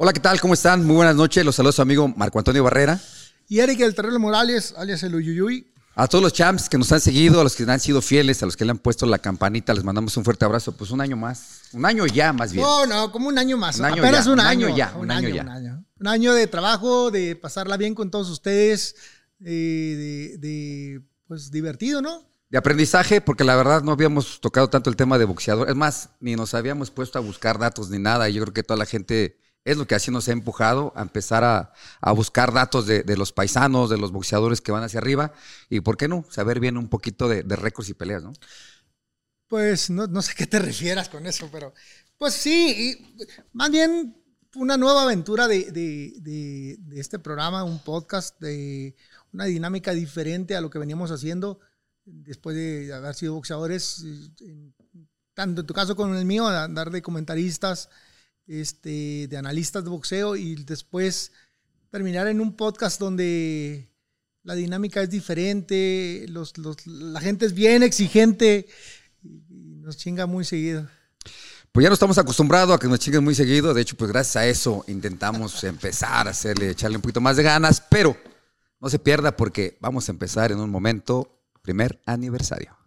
Hola, ¿qué tal? ¿Cómo están? Muy buenas noches. Los saludos a su amigo Marco Antonio Barrera. Y Eric El Terreno Morales, alias el Uyuyuy. A todos los champs que nos han seguido, a los que han sido fieles, a los que le han puesto la campanita, les mandamos un fuerte abrazo. Pues un año más. Un año ya, más bien. No, no, como un año más. Un año Apenas ya, un, año. año ya, Un, un año, año ya. un año. Un año de trabajo, de pasarla bien con todos ustedes, eh, de, de, pues divertido, ¿no? De aprendizaje, porque la verdad no habíamos tocado tanto el tema de boxeador. Es más, ni nos habíamos puesto a buscar datos ni nada. Y yo creo que toda la gente es lo que así nos ha empujado a empezar a, buscar datos de, los paisanos, de los boxeadores que van hacia arriba. Y por qué no, saber bien un poquito de, de récords y peleas, ¿no? Pues no, sé qué te refieras con eso, pero pues sí, más bien una nueva aventura de, de- este programa, un podcast de una dinámica diferente a lo que veníamos haciendo después de haber sido boxeadores, eh, tanto en tu caso como en el mío, andar de comentaristas, este, de analistas de boxeo y después terminar en un podcast donde la dinámica es diferente, los, los- la gente es bien exigente y nos chinga muy seguido. Pues ya no estamos acostumbrados a que nos chinguen muy seguido. De hecho, pues gracias a eso intentamos empezar a hacerle, echarle un poquito más de ganas. Pero no se pierda porque vamos a empezar en un momento, primer aniversario.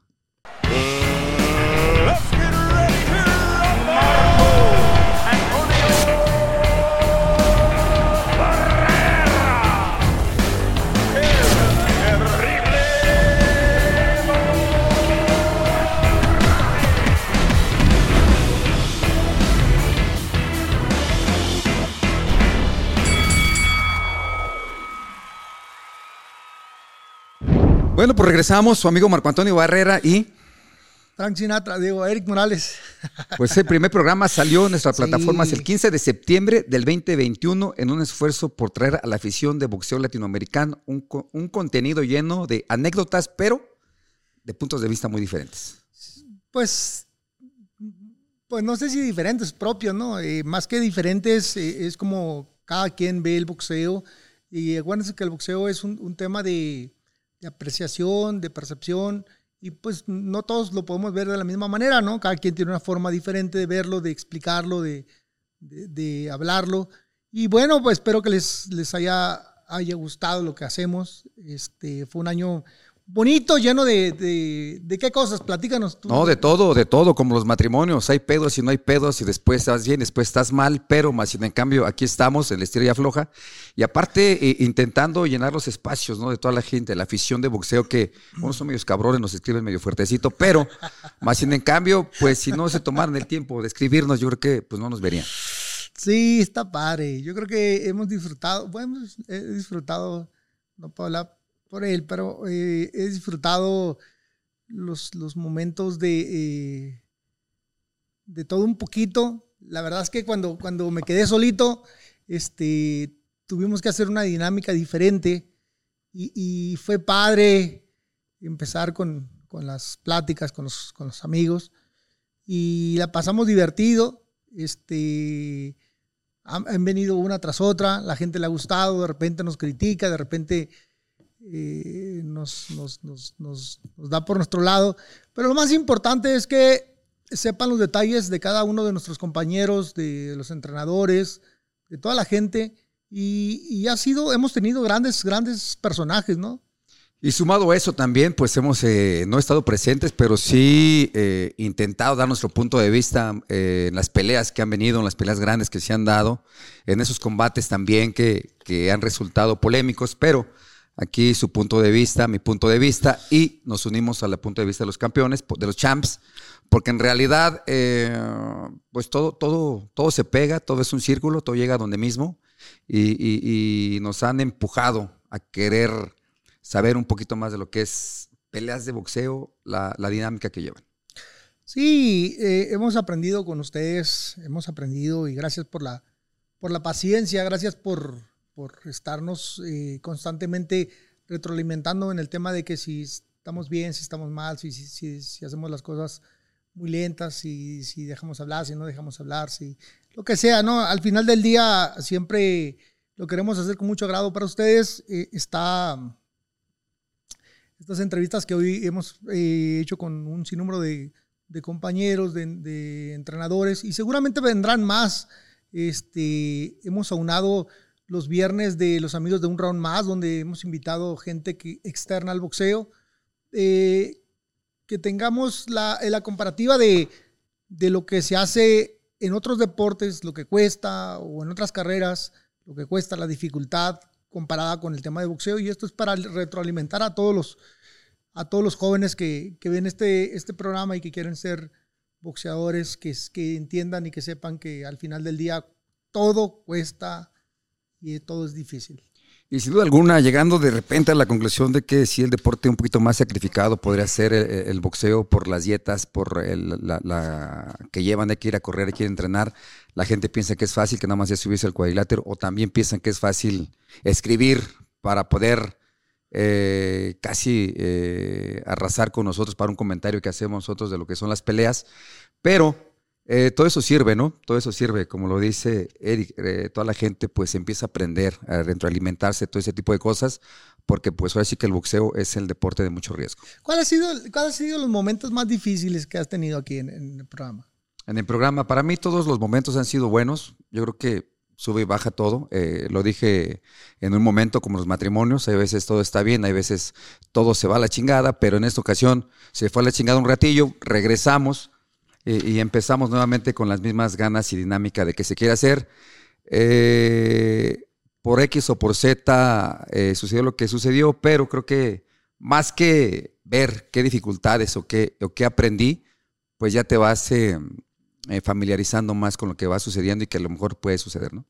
Bueno, pues regresamos, su amigo Marco Antonio Barrera y Frank Sinatra, digo, Eric Morales. pues el primer programa salió en nuestras Sí. plataformas el 15 de septiembre del 2021 en un esfuerzo por traer a la afición de boxeo latinoamericano un, un contenido lleno de anécdotas, pero de puntos de vista muy diferentes. Pues, pues no sé si diferentes, propios, ¿no? Eh, más que diferentes, eh, es como cada quien ve el boxeo. Y acuérdense que el boxeo es un, un tema de, de apreciación, de percepción. Y pues no todos lo podemos ver de la misma manera, ¿no? Cada quien tiene una forma diferente de verlo, de explicarlo, de, de- hablarlo. Y bueno, pues espero que les, les haya, haya gustado lo que hacemos. Este, fue un año bonito, lleno de, de, de qué cosas, platícanos tú. No, de todo, de todo, como los matrimonios. Hay pedos y no hay pedos, y después estás bien, después estás mal, pero más sin en cambio, aquí estamos, el estilo y afloja. Y aparte, eh, intentando llenar los espacios, ¿no? De toda la gente, la afición de boxeo, que unos son medios cabrones, nos escriben medio fuertecito, pero más sin en cambio, pues si no se tomaran el tiempo de escribirnos, yo creo que pues no nos verían. Sí, está padre. Yo creo que hemos disfrutado, bueno, he disfrutado, no puedo hablar por él, pero eh, he disfrutado los, los momentos de, eh, de todo un poquito. La verdad es que cuando, cuando me quedé solito, este, tuvimos que hacer una dinámica diferente y, fue padre empezar con, con las pláticas con los, con los amigos y la pasamos divertido. Este, han, han venido una tras otra, la gente le ha gustado, de repente nos critica, de repente eh, nos, nos- nos- nos- da por nuestro lado. Pero lo más importante es que sepan los detalles de cada uno de nuestros compañeros, de los entrenadores, de toda la gente. Y, y ha sido, hemos tenido grandes, grandes personajes, ¿no? Y sumado a eso también, pues hemos eh, no estado presentes, pero sí eh, intentado dar nuestro punto de vista eh, en las peleas que han venido, en las peleas grandes que se han dado, en esos combates también que, que han resultado polémicos, pero aquí su punto de vista, mi punto de vista, y nos unimos al punto de vista de los campeones, de los champs, porque en realidad, eh, pues todo, todo, todo se pega, todo es un círculo, todo llega a donde mismo, y, nos han empujado a querer saber un poquito más de lo que es peleas de boxeo, la, la dinámica que llevan. Sí, eh, hemos aprendido con ustedes, hemos aprendido y gracias por la, por la paciencia, gracias por, por estarnos eh, constantemente retroalimentando en el tema de que si estamos bien, si estamos mal, si, hacemos las cosas muy lentas, si, si dejamos hablar, si no dejamos hablar, si lo que sea, ¿no? Al final del día siempre lo queremos hacer con mucho agrado para ustedes. Eh, está estas entrevistas que hoy hemos eh, hecho con un sinnúmero de, de compañeros, de, de entrenadores, y seguramente vendrán más Este, hemos aunado los viernes de los amigos de un round más, donde hemos invitado gente que, externa al boxeo. Eh, que tengamos la, la comparativa de, de lo que se hace en otros deportes, lo que cuesta, o en otras carreras, lo que cuesta, la dificultad comparada con el tema de boxeo. Y esto es para retroalimentar a todos los, a todos los jóvenes que, que ven este, este programa y que quieren ser boxeadores, que, que entiendan y que sepan que al final del día todo cuesta y todo es difícil. Y sin duda alguna, llegando de repente a la conclusión de que si el deporte un poquito más sacrificado podría ser el, boxeo por las dietas, por la, que llevan de que ir a correr, hay que ir a entrenar, la gente piensa que es fácil, que nada más es subirse al cuadrilátero, o también piensan que es fácil escribir para poder eh, casi eh, arrasar con nosotros para un comentario que hacemos nosotros de lo que son las peleas, pero eh, todo eso sirve, ¿no? Todo eso sirve, como lo dice Eric, eh, toda la gente pues empieza a aprender, a retroalimentarse, todo ese tipo de cosas, porque pues ahora sí que el boxeo es el deporte de mucho riesgo. ¿Cuál ha sido, cuál ha sido los momentos más difíciles que has tenido aquí en, en el programa? En el programa, para mí todos los momentos han sido buenos, yo creo que sube y baja todo, eh, lo dije en un momento como los matrimonios, hay veces todo está bien, hay veces todo se va a la chingada, pero en esta ocasión se fue a la chingada un ratillo, regresamos, y, y, empezamos nuevamente con las mismas ganas y dinámica de que se quiere hacer. Eh, por X o por Z eh, sucedió lo que sucedió, pero creo que más que ver qué dificultades o qué, o qué aprendí, pues ya te vas eh, familiarizando más con lo que va sucediendo y que a lo mejor puede suceder, ¿no?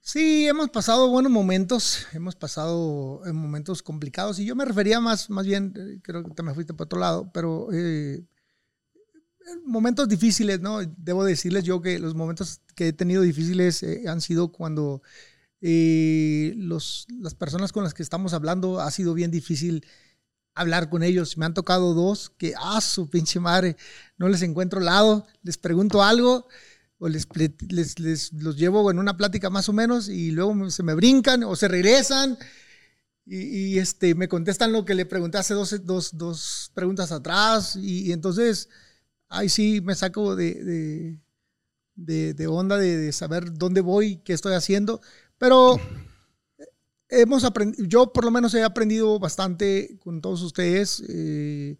Sí, hemos pasado buenos momentos, hemos pasado en momentos complicados y yo me refería más, más bien, creo que te me fuiste para otro lado, pero eh, momentos difíciles, ¿no? Debo decirles yo que los momentos que he tenido difíciles eh, han sido cuando eh, los, las personas con las que estamos hablando ha sido bien difícil hablar con ellos. Me han tocado dos que, ah, su pinche madre, no les encuentro lado, les pregunto algo o les, les, les, los llevo en una plática más o menos y luego se me brincan o se regresan. Y, y este, me contestan lo que le pregunté hace dos, dos, dos preguntas atrás. Y, y entonces, ahí sí me saco de, de, onda de, saber dónde voy, qué estoy haciendo, pero hemos aprendido, yo por lo menos he aprendido bastante con todos ustedes eh,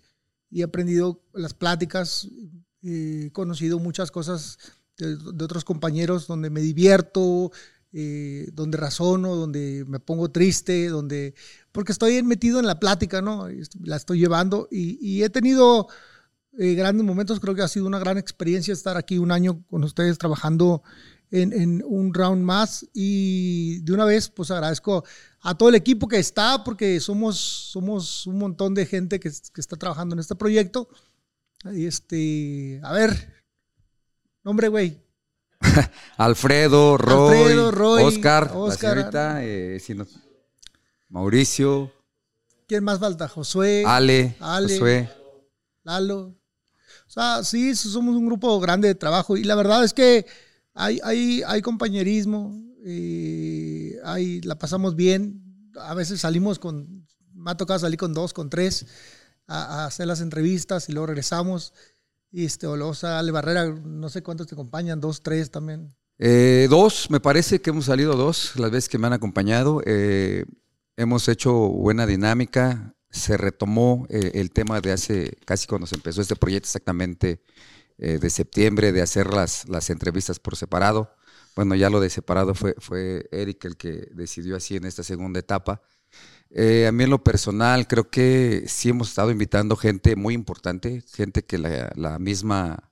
y he aprendido las pláticas, eh, he conocido muchas cosas de, otros compañeros donde me divierto, eh, donde razono, donde me pongo triste, donde, porque estoy metido en la plática, ¿no? La estoy llevando y he tenido eh, grandes momentos. Creo que ha sido una gran experiencia estar aquí un año con ustedes trabajando en, en, un round más. Y de una vez, pues agradezco a todo el equipo que está, porque somos, somos un montón de gente que, que está trabajando en este proyecto. Y este, a ver, nombre, güey. Alfredo, Roy, Alfredo, Roy, Oscar, Oscar, la señorita, eh, si no- Mauricio, ¿Quién más falta? Josué, Ale, Ale. Josué. Lalo. Sea, sí, somos un grupo grande de trabajo y la verdad es que hay, hay, hay compañerismo, eh, hay, la pasamos bien. A veces salimos con, me ha tocado salir con dos, con tres, a, a hacer las entrevistas y luego regresamos. Y este, o luego sale Barrera, no sé cuántos te acompañan, dos, tres también. Eh, dos, me parece que hemos salido dos las veces que me han acompañado. Eh, hemos hecho buena dinámica. Se retomó eh, el tema de hace casi cuando se empezó este proyecto, exactamente eh, de septiembre, de hacer las, las entrevistas por separado. Bueno, ya lo de separado fue, fue Eric el que decidió así en esta segunda etapa. Eh, a mí en lo personal creo que sí hemos estado invitando gente muy importante, gente que la, la misma,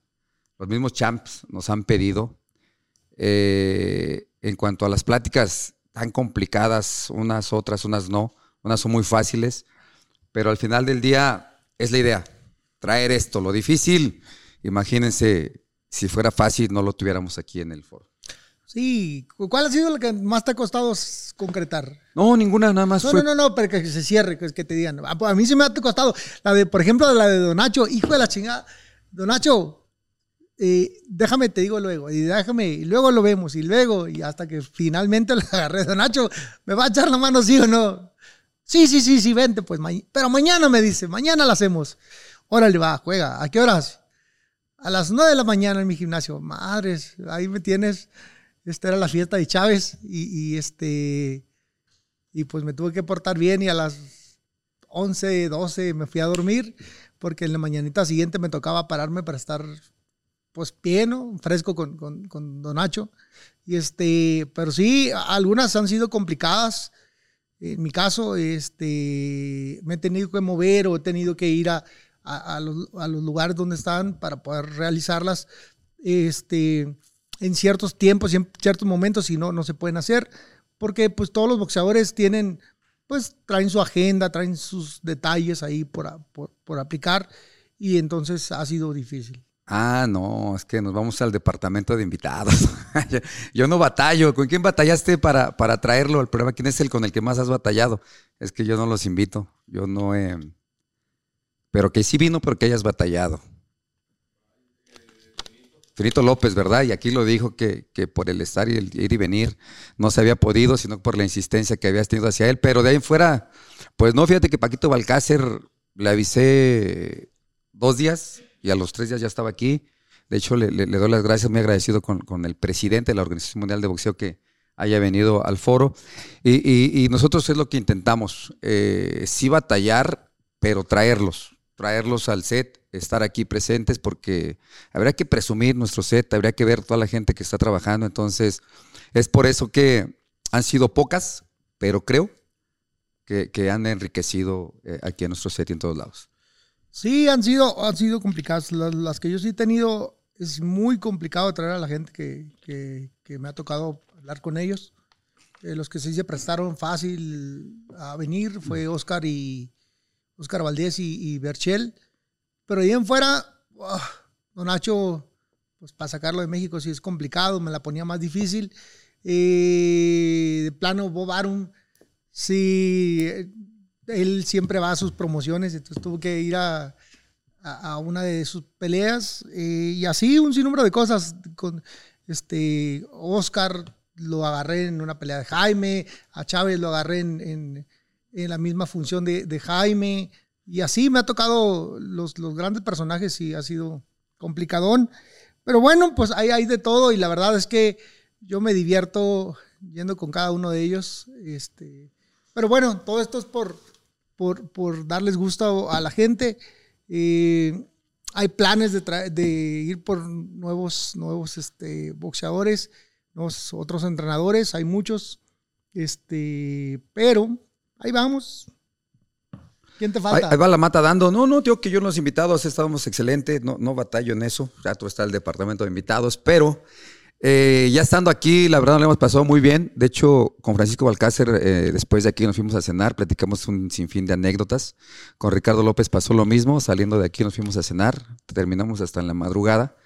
los mismos champs nos han pedido. En cuanto a las pláticas tan complicadas, unas otras, unas no, unas son muy fáciles, pero al final del día es la idea, traer esto. Lo difícil, imagínense, si fuera fácil no lo tuviéramos aquí en el foro. Sí, ¿cuál ha sido lo que más te ha costado concretar? No, ninguna, nada más No, fue no, no, no, pero que se cierre, que, que te digan. A, a mí sí me ha costado. La de, por ejemplo, la de Don Nacho, hijo de la chingada. Don Nacho, eh, déjame, te digo luego, y déjame, y luego lo vemos, y luego, y hasta que finalmente le agarré. Don Nacho, ¿me va a echar la mano sí o no? Sí, sí, sí, sí, vente, pues, ma pero mañana me dice, mañana la hacemos. Órale, va, juega. ¿A qué horas? a las 9 de la mañana en mi gimnasio. Madres, ahí me tienes. Esta era la fiesta de Chávez y, este y pues me tuve que portar bien y a las 11, 12 me fui a dormir porque en la mañanita siguiente me tocaba pararme para estar pues bien, ¿no? fresco con, con, con Don Nacho. Y este, pero sí, algunas han sido complicadas. En mi caso, este, me he tenido que mover o he tenido que ir a, a, a los, a los lugares donde están para poder realizarlas este, en ciertos tiempos y en ciertos momentos, si no, no se pueden hacer, porque pues todos los boxeadores tienen, pues traen su agenda, traen sus detalles ahí por, por, por aplicar y entonces ha sido difícil. Ah, no, es que nos vamos al departamento de invitados. Yo no batallo. ¿Con quién batallaste para, para traerlo? El problema, ¿quién es el con el que más has batallado? Es que yo no los invito. Yo no he... Pero que sí vino porque hayas batallado. Finito López, ¿verdad? Y aquí lo dijo que, que por el estar y el ir y venir no se había podido, sino por la insistencia que habías tenido hacia él. Pero de ahí en fuera, pues no, fíjate que Paquito Balcácer le avisé dos días y a los tres días ya estaba aquí. De hecho, le, doy las gracias, muy agradecido con, con el presidente de la Organización Mundial de Boxeo que haya venido al foro. Y, y- y nosotros es lo que intentamos, eh, sí batallar, pero traerlos, traerlos al set, estar aquí presentes, porque habría que presumir nuestro set, habría que ver toda la gente que está trabajando. Entonces, es por eso que han sido pocas, pero creo que, que han enriquecido eh, aquí en nuestro set y en todos lados. Sí, han sido, han sido complicadas. Las, las que yo sí he tenido, es muy complicado traer a la gente que, que- me ha tocado hablar con ellos. Eh, los que sí se prestaron fácil a venir fue Oscar y Oscar Valdés y, y Berchel. Pero ahí en fuera, ah, Don Nacho, pues para sacarlo de México sí es complicado, me la ponía más difícil. Eh, de plano, Bob Arum, sí, eh, él siempre va a sus promociones, entonces tuvo que ir a, una de sus peleas eh, y así un sinnúmero de cosas. Con este Oscar lo agarré en una pelea de Jaime, a Chávez lo agarré en, la misma función de, Jaime y así me ha tocado los, los grandes personajes y ha sido complicadón. Pero bueno, pues ahí hay de todo y la verdad es que yo me divierto yendo con cada uno de ellos. Este, pero bueno, todo esto es por, por, por darles gusto a la gente. Eh, hay planes de, de ir por nuevos, nuevos este, boxeadores, nuevos, otros entrenadores, hay muchos. Este, pero ahí vamos. ¿Quién te Ahí, falta? ahí va la mata dando. No, no, digo que yo los invitados estábamos excelente, no, no batallo en eso. Ya tú está el departamento de invitados, pero eh, ya estando aquí, la verdad, lo hemos pasado muy bien. De hecho, con Francisco Balcácer, eh, después de aquí nos fuimos a cenar, platicamos un sinfín de anécdotas. Con Ricardo López pasó lo mismo, saliendo de aquí nos fuimos a cenar, terminamos hasta en la madrugada,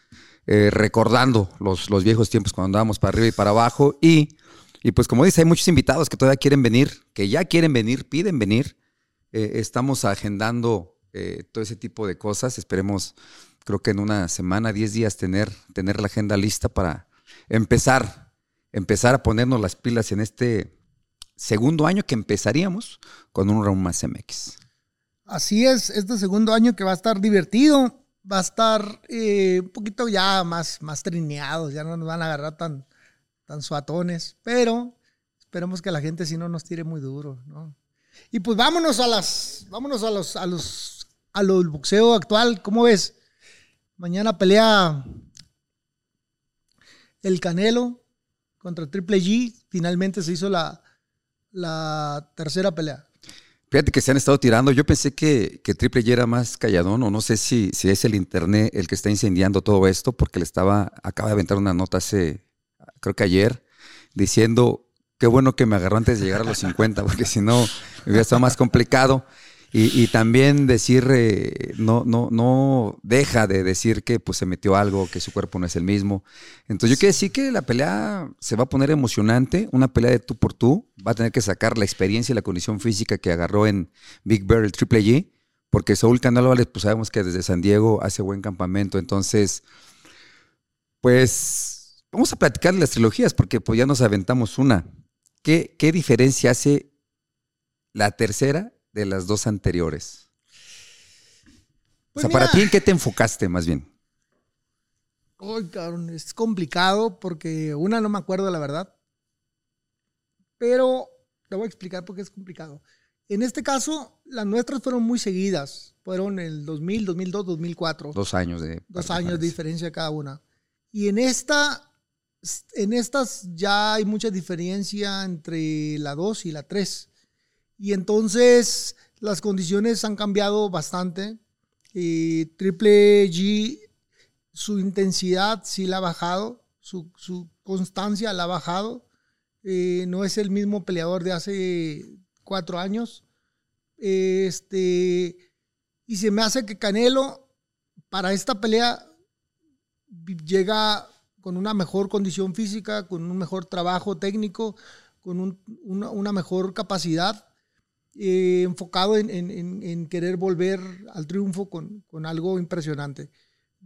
eh, recordando los, los viejos tiempos cuando andábamos para arriba y para abajo. Y, y pues como dice, hay muchos invitados que todavía quieren venir, que ya quieren venir, piden venir. Estamos agendando todo ese tipo de cosas. Esperemos, creo que en una semana, 10 días, tener, tener la agenda lista para empezar, empezar a ponernos las pilas en este segundo año que empezaríamos con un Round Más MX. Así es, este segundo año que va a estar divertido, va a estar eh, un poquito ya más, más trineados, ya no nos van a agarrar tan, tan suatones, pero esperemos que la gente si no nos tire muy duro, ¿no? Y pues vámonos a las, vámonos a los, a los, a los boxeo actual, ¿cómo ves? Mañana pelea el Canelo contra Triple G, finalmente se hizo la, la tercera pelea. Fíjate que se han estado tirando. Yo pensé que, que Triple J era más calladón, o no sé si, si es el internet el que está incendiando todo esto, porque le estaba, acaba de aventar una nota hace, creo que ayer, diciendo qué bueno que me agarró antes de llegar a los 50, porque si no hubiera estado más complicado. Y, y también decir, eh, no, no, no deja de decir que pues se metió algo, que su cuerpo no es el mismo. Entonces yo quiero decir que la pelea se va a poner emocionante, una pelea de tú por tú, va a tener que sacar la experiencia y la condición física que agarró en Big Bear el Triple G, porque Saúl Canelo Álvarez, pues sabemos que desde San Diego hace buen campamento, entonces, pues vamos a platicar de las trilogías, porque pues ya nos aventamos una. ¿Qué, qué diferencia hace la tercera de las dos anteriores? Pues o sea, para ti, ¿en qué te enfocaste más bien? Uy, cabrón, es complicado porque una no me acuerdo la verdad. Pero te voy a explicar por qué es complicado. En este caso, las nuestras fueron muy seguidas. Fueron el 2000, 2002, 2004. Dos años de. Dos años de diferencia cada una. Y en esta, en estas ya hay mucha diferencia entre la 2 y la 3. Y entonces las condiciones han cambiado bastante. Triple G, su intensidad sí la ha bajado, su, constancia la ha bajado. Eh, no es el mismo peleador de hace cuatro años. Este, y se me hace que Canelo, para esta pelea, llega con una mejor condición física, con un mejor trabajo técnico, con un- una, una mejor capacidad, eh, enfocado en, en- en- en querer volver al triunfo con, con algo impresionante.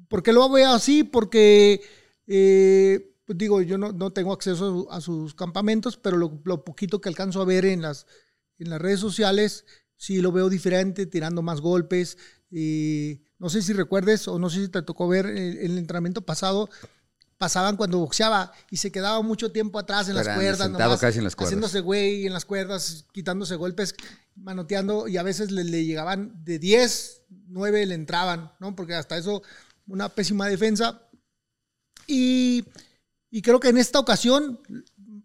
¿Por qué lo veo así? Porque, eh, pues digo, yo no, no tengo acceso a, su- a sus campamentos, pero lo, poquito que alcanzo a ver en las, en las redes sociales, sí lo veo diferente, tirando más golpes. eh, no sé si recuerdes o no sé si te tocó ver el, el entrenamiento pasado, pasaban cuando boxeaba y se quedaba mucho tiempo atrás en las cuerdas, sentado nomás casi en las cuerdas. haciéndose güey en las cuerdas, quitándose golpes, manoteando y a veces le, le llegaban de 10, 9 le entraban, ¿no? Porque hasta eso, una pésima defensa. Y, y creo que en esta ocasión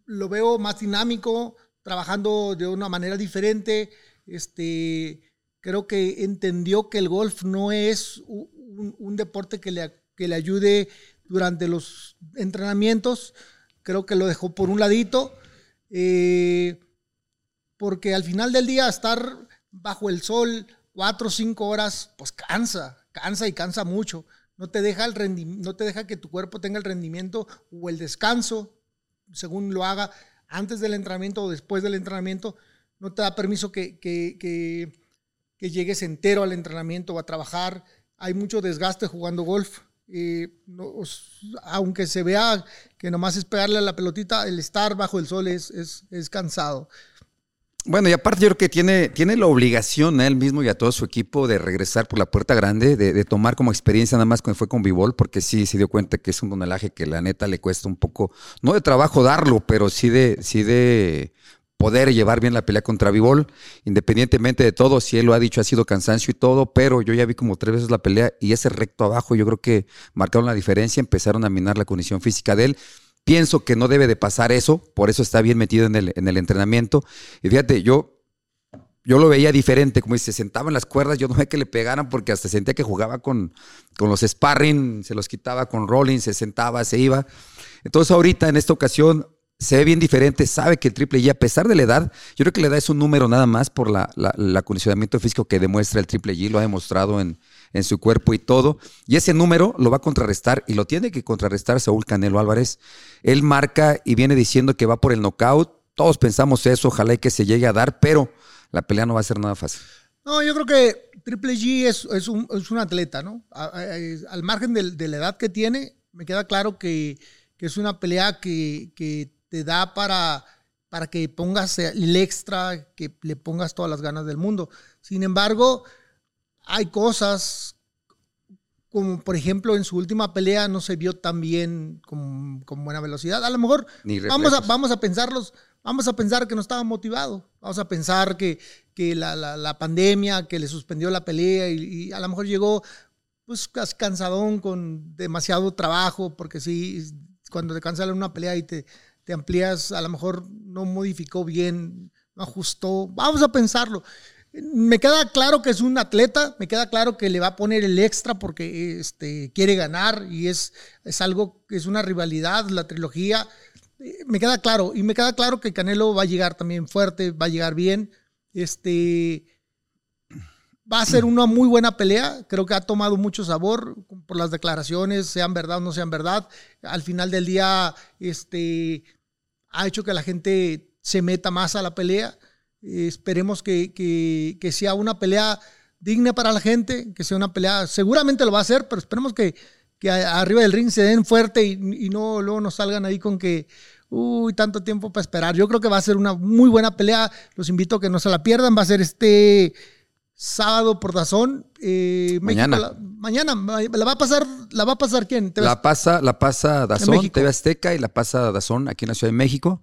lo veo más dinámico, trabajando de una manera diferente. Este, creo que entendió que el golf no es un, un deporte que le, que le ayude durante los entrenamientos. Creo que lo dejó por un ladito. eh, porque al final del día estar bajo el sol cuatro o cinco horas, pues cansa, cansa y cansa mucho. No te deja el no te deja que tu cuerpo tenga el rendimiento o el descanso, según lo haga antes del entrenamiento o después del entrenamiento. No te da permiso que, que, que, que llegues entero al entrenamiento o a trabajar. Hay mucho desgaste jugando golf. Eh, no, aunque se vea que nomás es pegarle a la pelotita, el estar bajo el sol es, es, es cansado. Bueno, y aparte yo creo que tiene, tiene la obligación a él mismo y a todo su equipo de regresar por la puerta grande, de, de tomar como experiencia nada más cuando fue con Bivol, porque sí se dio cuenta que es un tonelaje que la neta le cuesta un poco, no de trabajo darlo, pero sí de, sí de poder llevar bien la pelea contra Bivol, independientemente de todo, si él lo ha dicho, ha sido cansancio y todo, pero yo ya vi como tres veces la pelea y ese recto abajo yo creo que marcaron la diferencia, empezaron a minar la condición física de él. Pienso que no debe de pasar eso, por eso está bien metido en el, en el entrenamiento. Y fíjate, yo, yo lo veía diferente, como dice, se sentaba en las cuerdas, yo no veía que le pegaran porque hasta sentía que jugaba con, con los sparring, se los quitaba con rolling, se sentaba, se iba. Entonces ahorita, en esta ocasión, se ve bien diferente, sabe que el triple G, a pesar de la edad, yo creo que la edad es un número nada más por la, el acondicionamiento físico que demuestra el triple G, lo ha demostrado en, en su cuerpo y todo. Y ese número lo va a contrarrestar y lo tiene que contrarrestar Saúl Canelo Álvarez. Él marca y viene diciendo que va por el knockout. Todos pensamos eso, ojalá y que se llegue a dar, pero la pelea no va a ser nada fácil. No, yo creo que Triple G es, es un, es un atleta, ¿no? Al margen de, la edad que tiene, me queda claro que, es una pelea que te da para, para que pongas el extra, que le pongas todas las ganas del mundo. Sin embargo, hay cosas como por ejemplo en su última pelea no se vio tan bien con, con buena velocidad. A lo mejor vamos a, vamos a pensarlos, vamos a pensar que no estaba motivado, vamos a pensar que, que la, la- la pandemia, que le suspendió la pelea y, y a lo mejor llegó pues cansadón con demasiado trabajo, porque sí, cuando te cansas en una pelea y te, te amplías, a lo mejor no modificó bien, no ajustó, vamos a pensarlo. Me queda claro que es un atleta, me queda claro que le va a poner el extra porque este, quiere ganar y es, es algo que es una rivalidad, la trilogía. Eh, Me queda claro, y me queda claro que Canelo va a llegar también fuerte, va a llegar bien. Este, va a ser una muy buena pelea. Creo que ha tomado mucho sabor por las declaraciones, sean verdad o no sean verdad. Al final del día, este, ha hecho que la gente se meta más a la pelea. Eh, esperemos que, que- que sea una pelea digna para la gente, que sea una pelea, seguramente lo va a hacer, pero esperemos que, que arriba del ring se den fuerte y, y no luego nos salgan ahí con que, uy, tanto tiempo para esperar. Yo creo que va a ser una muy buena pelea. Los invito a que no se la pierdan. Va a ser este sábado por Dazón. Eh, México Mañana. la- mañana. ma- ¿La va a pasar, la va a pasar quién? ¿Te La pasa, la pasa Dazón, México. TV Azteca y la pasa Dazón aquí en la Ciudad de México.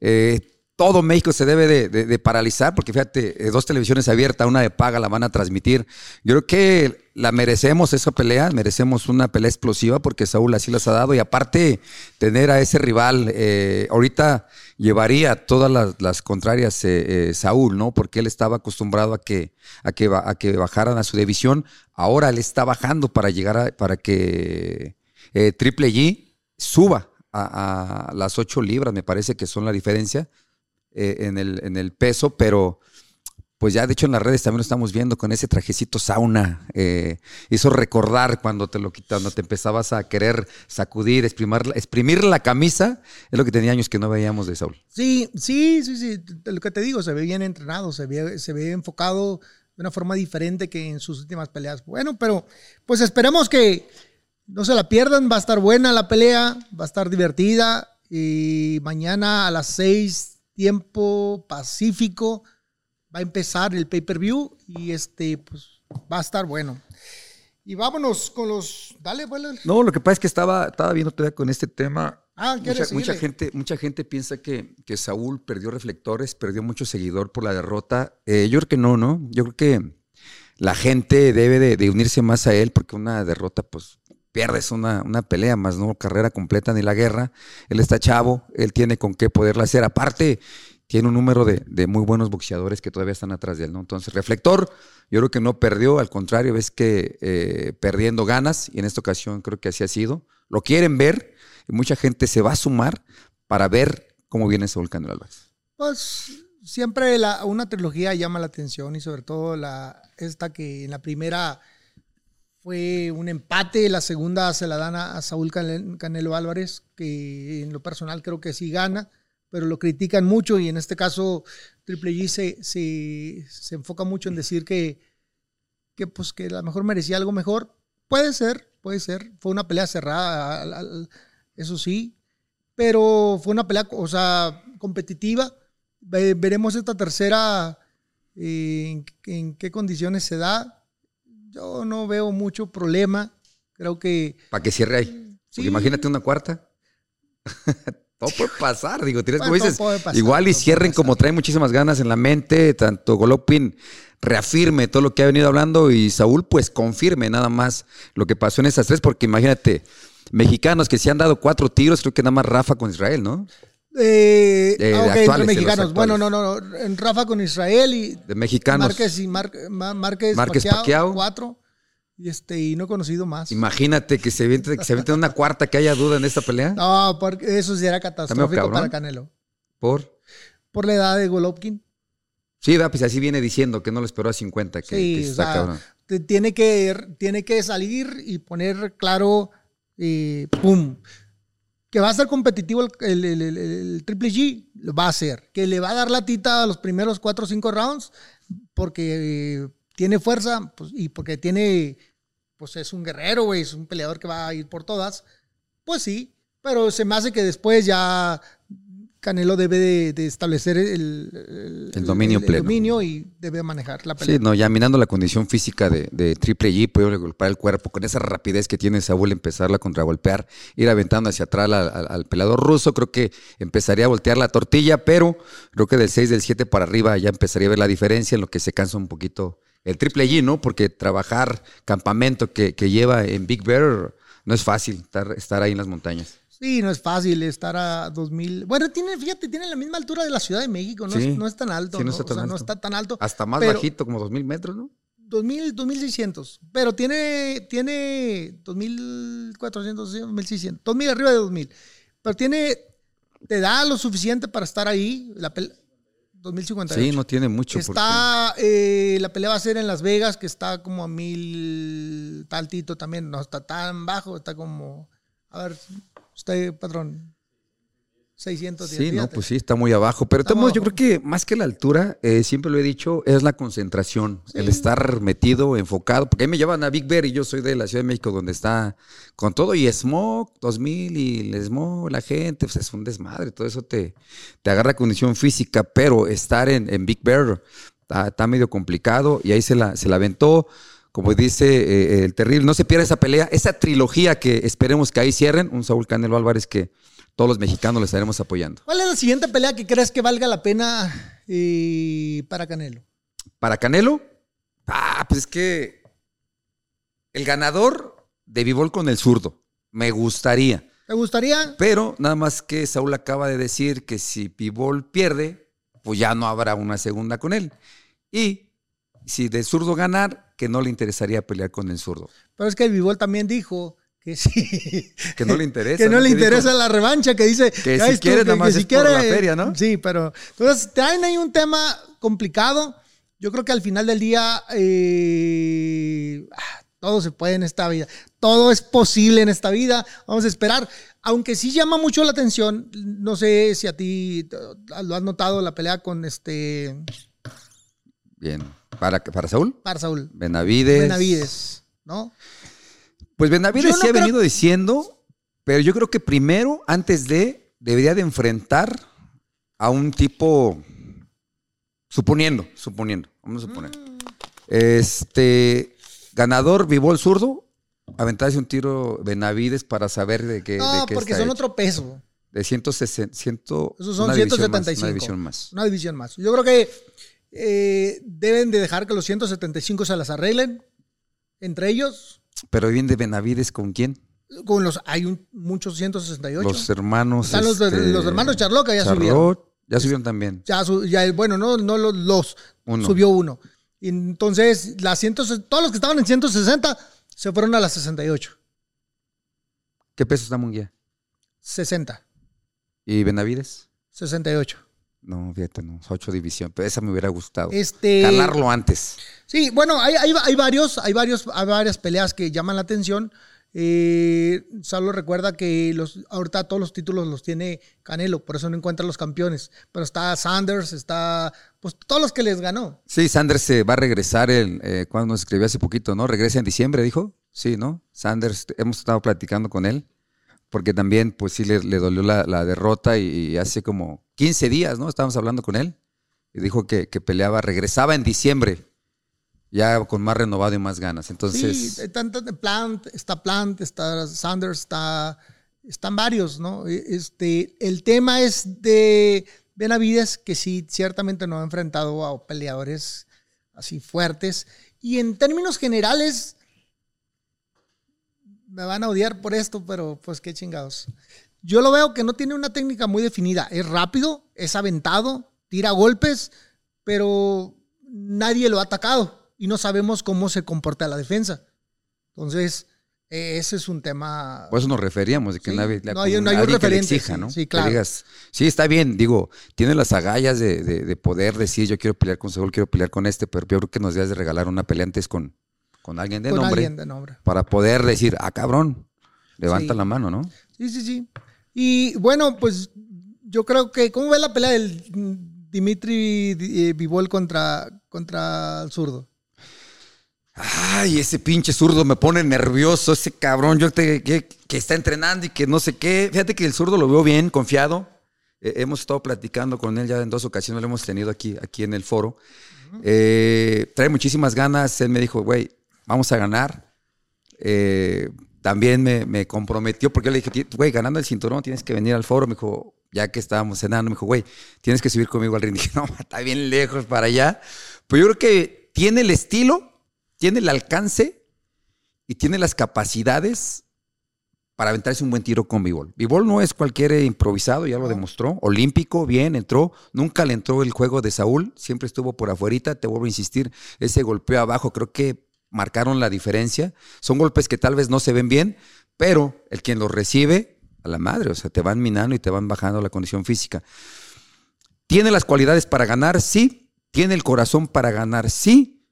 Eh, todo México se debe de, de- de paralizar porque fíjate, eh, dos televisiones abiertas, una de paga la van a transmitir. Yo creo que la merecemos esa pelea, merecemos una pelea explosiva porque Saúl así las ha dado y aparte tener a ese rival, eh, ahorita llevaría todas las, contrarias eh, eh, Saúl, ¿no? Porque él estaba acostumbrado a que, a, que, a que bajaran a su división, ahora él está bajando para llegar a, para que eh, Triple G suba a, a las 8 libras, me parece que son la diferencia eh, en, el, en el peso, pero pues ya de hecho en las redes también lo estamos viendo con ese trajecito sauna. eh, hizo recordar cuando te lo quitas, cuando te empezabas a querer sacudir, exprimir, la camisa, es lo que tenía años que no veíamos de Saúl. Sí, sí, sí, sí. Lo que te digo, se ve bien entrenado, se ve, enfocado de una forma diferente que en sus últimas peleas. Bueno, pero pues esperemos que no se la pierdan. Va a estar buena la pelea, va a estar divertida. Y mañana a las 6, tiempo pacífico, va a empezar el pay-per-view y este, pues va a estar bueno. Y vámonos con los. Dale, vuelve. No, lo que pasa es que estaba, estaba viendo todavía con este tema. Ah, Mucha, gente, mucha gente piensa que, que Saúl perdió reflectores, perdió mucho seguidor por la derrota. Eh, yo creo que no, ¿no? Yo creo que la gente debe de, de unirse más a él porque una derrota, pues pierdes una, una pelea más, no carrera completa ni la guerra. Él está chavo, él tiene con qué poderla hacer. Aparte, tiene un número de, de muy buenos boxeadores que todavía están atrás de él, ¿no? Entonces, reflector, yo creo que no perdió, al contrario, ves que eh, perdiendo ganas, y en esta ocasión creo que así ha sido. Lo quieren ver, y mucha gente se va a sumar para ver cómo viene Saúl Canelo Álvarez. Pues siempre la- una trilogía llama la atención y sobre todo la, esta que en la primera fue un empate, la segunda se la dan a, a Saúl Cane- Canelo Álvarez, que en lo personal creo que sí gana, pero lo critican mucho y en este caso Triple G se, se, se enfoca mucho en decir que, que, pues, que a lo mejor merecía algo mejor. Puede ser, puede ser. Fue una pelea cerrada, al- al- eso sí, pero fue una pelea, o sea, competitiva. Ve- veremos esta tercera eh, en, en qué condiciones se da. Yo no veo mucho problema. Creo que Para que cierre ahí. Sí. Porque imagínate una cuarta. todo puede pasar, digo, tienes como dices, pasar, igual y cierren como trae muchísimas ganas en la mente, tanto Golopin reafirme todo lo que ha venido hablando y Saúl pues confirme nada más lo que pasó en esas tres, porque imagínate, mexicanos que se han dado cuatro tiros, creo que nada más Rafa con Israel, ¿no? Eh, ah, actuales, entre de los mexicanos. Bueno, no, no, no. Rafa con Israel y De mexicanos. Márquez y Mar- Ma- Márquez, Márquez Pacquiao, Pacquiao. cuatro. Y este, y no he conocido más. Imagínate que se aviente, que se una cuarta, que haya duda en esta pelea. No, porque eso sería catastrófico cabrón. para Canelo. Por. Por la edad de Golovkin. Sí, pues así viene diciendo que no lo esperó a 50, que, Sí, que o está sea, cabrón. tiene que, tiene que salir y poner claro, pum, que va a ser competitivo el, el- el- el- el Triple G, lo va a hacer. Que le va a dar la tita a los primeros 4 o 5 rounds porque eh, tiene fuerza pues, y porque tiene, pues es un guerrero, güey, es un peleador que va a ir por todas. Pues sí, pero se me hace que después ya Canelo debe de, de establecer el, El dominio pleno. dominio y debe manejar la pelea. Sí, no, ya mirando la condición física de, de Triple G, puede golpear el cuerpo con esa rapidez que tiene Saúl, empezarla a contragolpear, ir aventando hacia atrás al, al- al peleador ruso, creo que empezaría a voltear la tortilla, pero creo que del 6, del 7 para arriba ya empezaría a ver la diferencia en lo que se cansa un poquito el Triple G, ¿no? Porque trabajar campamento que, que lleva en Big Bear no es fácil estar, estar ahí en las montañas. Sí, no es fácil estar a 2000. Bueno, tiene, fíjate, tiene la misma altura de la Ciudad de México, no, Sí. es, no es tan alto. Sí, no ¿no? está O tan sea, no alto. está tan alto. Hasta más Pero- bajito, como 2000 metros, ¿no? 2000, 2600. Pero tiene, tiene 2400, sí, 2600. 2000 arriba de 2000. Pero tiene, te da lo suficiente para estar ahí. La 2058. Sí, no tiene mucho. Está, eh, la pelea va a ser en Las Vegas, que está como a mil taltito también. No está tan bajo, está como, a ver, usted, patrón, 600. Sí, no, pues sí, está muy abajo. Pero modos, yo creo que más que la altura, eh, siempre lo he dicho, es la concentración, el estar metido, enfocado. Porque ahí me llevan a Big Bear y yo soy de la Ciudad de México, donde está con todo y Smoke 2000 y el Smoke, la gente, pues es un desmadre. Todo eso te, te agarra condición física, pero estar en, en Big Bear Está, está medio complicado y ahí se la, se la aventó. Como dice eh, el terrible, no se pierda esa pelea, esa trilogía que esperemos que ahí cierren. Un Saúl Canelo Álvarez que todos los mexicanos le estaremos apoyando. ¿Cuál es la siguiente pelea que crees que valga la pena eh, para Canelo? Para Canelo, ah, pues es que el ganador de Bivol con el zurdo, me gustaría. ¿Te gustaría? Pero nada más que Saúl acaba de decir que si Pibol pierde, pues ya no habrá una segunda con él. Y si de zurdo ganar, que no le interesaría pelear con el zurdo. Pero es que el Bivol también dijo que sí. Que no le interesa. que no le interesa la revancha, que dice Que "Ya si quiere, nada más es por la feria, ¿no? Sí, pero entonces traen ahí un tema complicado. Yo creo que al final del día eh, ah, todo se puede en esta vida. Todo es posible en esta vida. Vamos a esperar. Aunque sí llama mucho la atención, no sé si a ti lo has notado la pelea con este Bien. ¿Para, para Saúl? para Saúl Benavides. Benavides, ¿no? Pues Benavides no sí ha creo- venido diciendo, pero yo creo que primero, antes de, debería de enfrentar a un tipo, suponiendo, suponiendo, vamos a suponer. Mm. Este, ganador, vivo el zurdo, aventarse un tiro Benavides para saber de qué, No, de qué porque está son hecho. otro peso. De 160, 100, Esos son una división más, 175. una división más. Una división más. Yo creo que eh, deben de dejar que los 175 se las arreglen entre ellos. Pero bien de Benavides, ¿con quién? Con los hay un- muchos 168. Los hermanos. Están los, este, los hermanos Charloca ya subieron. Charlot, ya subieron también. Ya, su- ya, bueno, no, no los, los, Uno. subió uno. Y Entonces, las 100 todos los que estaban en 160 se fueron a las 68. ¿Qué peso está Munguía? 60, ¿Y Benavides? 68. No, fíjate, no. Ocho división. Pero esa me hubiera gustado. Este, Calarlo antes. Sí, bueno, hay, hay, hay varios, hay varios, hay varias peleas que llaman la atención. Eh, solo recuerda que los, ahorita todos los títulos los tiene Canelo, por eso no encuentra los campeones. Pero está Sanders, está, pues todos los que les ganó. Sí, Sanders se va a regresar el, eh, cuando nos escribió hace poquito, ¿no? Regresa en diciembre, dijo. Sí, ¿no? Sanders, hemos estado platicando con él, porque también, pues sí, le, le dolió la, la derrota y, y hace como 15 días, ¿no? Estábamos hablando con él y dijo que, peleaba, regresaba en diciembre, ya con más renovado y más ganas. Entonces, sí, tanto de Plant, está Plant, está Sanders, está, están varios, ¿no? E- Este, el tema es de Benavides, que sí, ciertamente no ha enfrentado a peleadores así fuertes. Y en términos generales, me van a odiar por esto, pero pues qué chingados. Yo lo veo que no tiene una técnica muy definida. Es rápido, es aventado, tira golpes, pero nadie lo ha atacado y no sabemos cómo se comporta la defensa. Entonces, eh, ese es un tema. por eso nos referíamos, de que Sí, nadie, le- no hay- no hay un alguien que le referente, exija, ¿no? sí, claro. digas, sí, está bien, digo, tiene las agallas de, de- de poder decir, yo quiero pelear con Saúl, quiero pelear con este, pero yo creo que nos debes de regalar una pelea antes con, con alguien de con nombre alguien de nombre. para poder decir, ah, cabrón, levanta Sí. la mano, ¿no? Sí, sí, sí. Y bueno, pues yo creo que. ¿Cómo ve la pelea del Dimitri eh, Bivol contra, contra el zurdo? Ay, ese pinche zurdo me pone nervioso, ese cabrón, yo te, que, que está entrenando y que no sé qué. Fíjate que el zurdo lo veo bien, confiado. Eh, hemos estado platicando con él ya en dos ocasiones, lo hemos tenido aquí, aquí en el foro. Eh, trae muchísimas ganas. Él me dijo, güey, vamos a ganar. Eh, también me, me comprometió, porque yo le dije, "Ti- güey, ganando el cinturón tienes que venir al foro. Me dijo, ya que estábamos cenando, me dijo, güey, tienes que subir conmigo al ring. Dije, no, está bien lejos para allá. Pero yo creo que tiene el estilo, tiene el alcance y tiene las capacidades para aventarse un buen tiro con Bivol. Bivol no es cualquier improvisado, ya lo demostró. Olímpico, bien, entró. Nunca le entró el juego de Saúl, siempre estuvo por afuerita. Te vuelvo a insistir, ese golpeo abajo creo que marcaron la diferencia. Son golpes que tal vez no se ven bien, pero el quien los recibe, a la madre, o sea, te van minando y te van bajando la condición física. ¿Tiene las cualidades para ganar? Sí. ¿Tiene el corazón para ganar? Sí.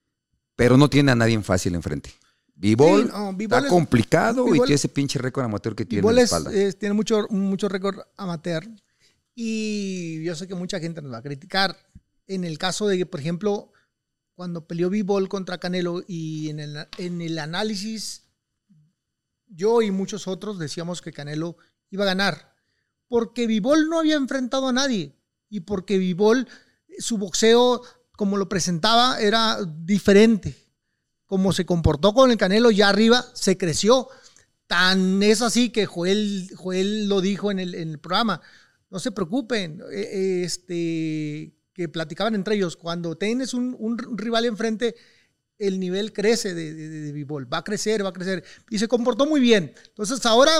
Pero no tiene a nadie en fácil enfrente. Bivol Sí, no, está es- complicado y tiene ese pinche récord amateur que tiene Bivol en la es- espalda. es- tiene mucho, mucho récord amateur. Y yo sé que mucha gente nos va a criticar. En el caso de que, por ejemplo, cuando peleó Bivol contra Canelo y en el, en el análisis, yo y muchos otros decíamos que Canelo iba a ganar. Porque Bivol no había enfrentado a nadie. Y porque Bivol, su boxeo como lo presentaba era diferente. Como se comportó con el Canelo ya arriba, se creció. Tan es así que Joel, Joel lo dijo en el, en el programa. No se preocupen, eh, este, que platicaban entre ellos. Cuando tienes un, un rival enfrente, el nivel crece de, de, de. Va a crecer, va a crecer. Y se comportó muy bien. Entonces ahora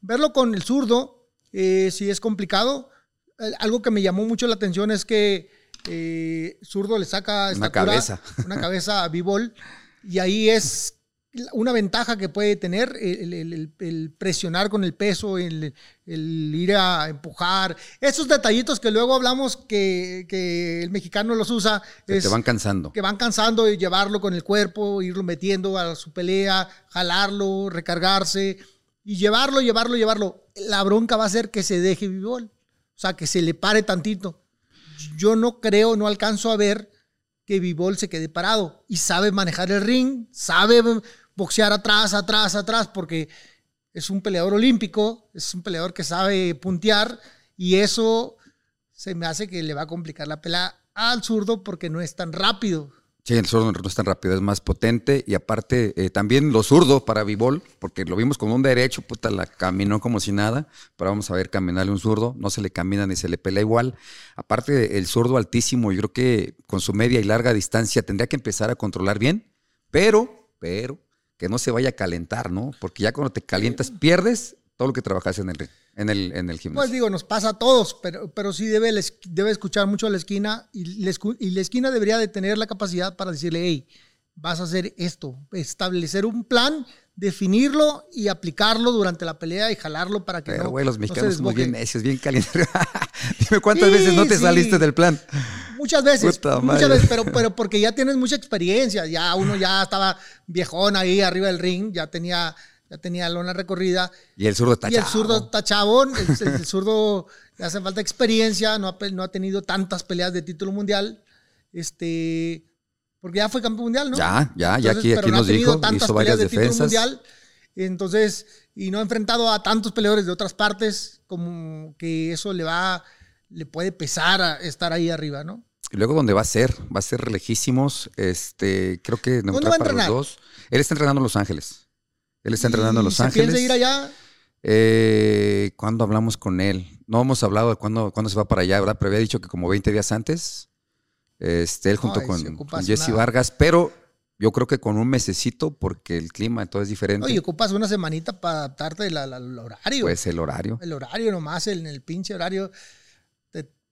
verlo con el zurdo, eh, sí es complicado. Eh, Algo que me llamó mucho la atención es que eh, zurdo le saca Una estatura, cabeza. una cabeza a b-ball y ahí es una ventaja que puede tener el, el- el- el presionar con el peso, el, ir a empujar. Esos detallitos que luego hablamos que, que el mexicano los usa. Que es- te van cansando. que van cansando de llevarlo con el cuerpo, irlo metiendo a su pelea, jalarlo, recargarse y llevarlo, llevarlo, llevarlo. La bronca va a ser que se deje vivol, o sea, que se le pare tantito. Yo no creo, no alcanzo a ver que Vivol se quede parado y sabe manejar el ring, sabe boxear atrás, atrás, atrás, porque es un peleador olímpico, es un peleador que sabe puntear y eso se me hace que le va a complicar la pelea al zurdo porque no es tan rápido. Sí, el zurdo no es tan rápido, es más potente. Y aparte, eh, también lo zurdo para Vivol, porque lo vimos con un derecho, puta, la caminó como si nada. Pero vamos a ver caminarle un zurdo, no se le camina ni se le pelea igual. Aparte, el zurdo altísimo, yo creo que con su media y larga distancia tendría que empezar a controlar bien, pero, pero, que no se vaya a calentar, ¿no? Porque ya cuando te calientas, pierdes todo lo que trabajas en el, ring, en el, en el Pues gimnasio. digo, nos pasa a todos, pero, pero sí debe, debe escuchar mucho a la esquina y y la esquina debería de tener la capacidad para decirle, hey, vas a hacer esto, establecer un plan, definirlo y aplicarlo durante la pelea y jalarlo para que pero, no, güey, los no mexicanos somos bien necios, bien calientes. Dime cuántas Sí, veces no te sí. saliste del plan. Muchas veces, Puta muchas veces, pero, pero porque ya tienes mucha experiencia, ya uno ya estaba viejón ahí arriba del ring, ya tenía, ya tenía lona recorrida Y el zurdo está y el zurdo está chabón, el, el zurdo le hace falta experiencia, no ha, no ha tenido tantas peleas de título mundial, este, porque ya fue campeón mundial, ¿no? Ya, ya, ya aquí- aquí no ha nos dijo, tantas hizo peleas varias de defensas. mundial, entonces, y no ha enfrentado a tantos peleadores de otras partes, como que eso le va, le puede pesar a estar ahí arriba, ¿no? Y luego dónde va a ser, va a ser lejísimos. Este, creo que neutral va a los entrenar? dos. Él está entrenando en Los Ángeles. Él está entrenando en ¿Y Los Ángeles. piensa ir allá? Eh, ¿Cuándo hablamos con él? No hemos hablado de cuándo, cuándo se va para allá, ¿verdad? Pero había dicho que como 20 días antes. Este, él junto Ay, con, Jesse Vargas, pero yo creo que con un mesecito, porque el clima todo es diferente. Oye, ocupas una semanita para adaptarte al horario. pues el horario. El horario nomás, en el pinche horario.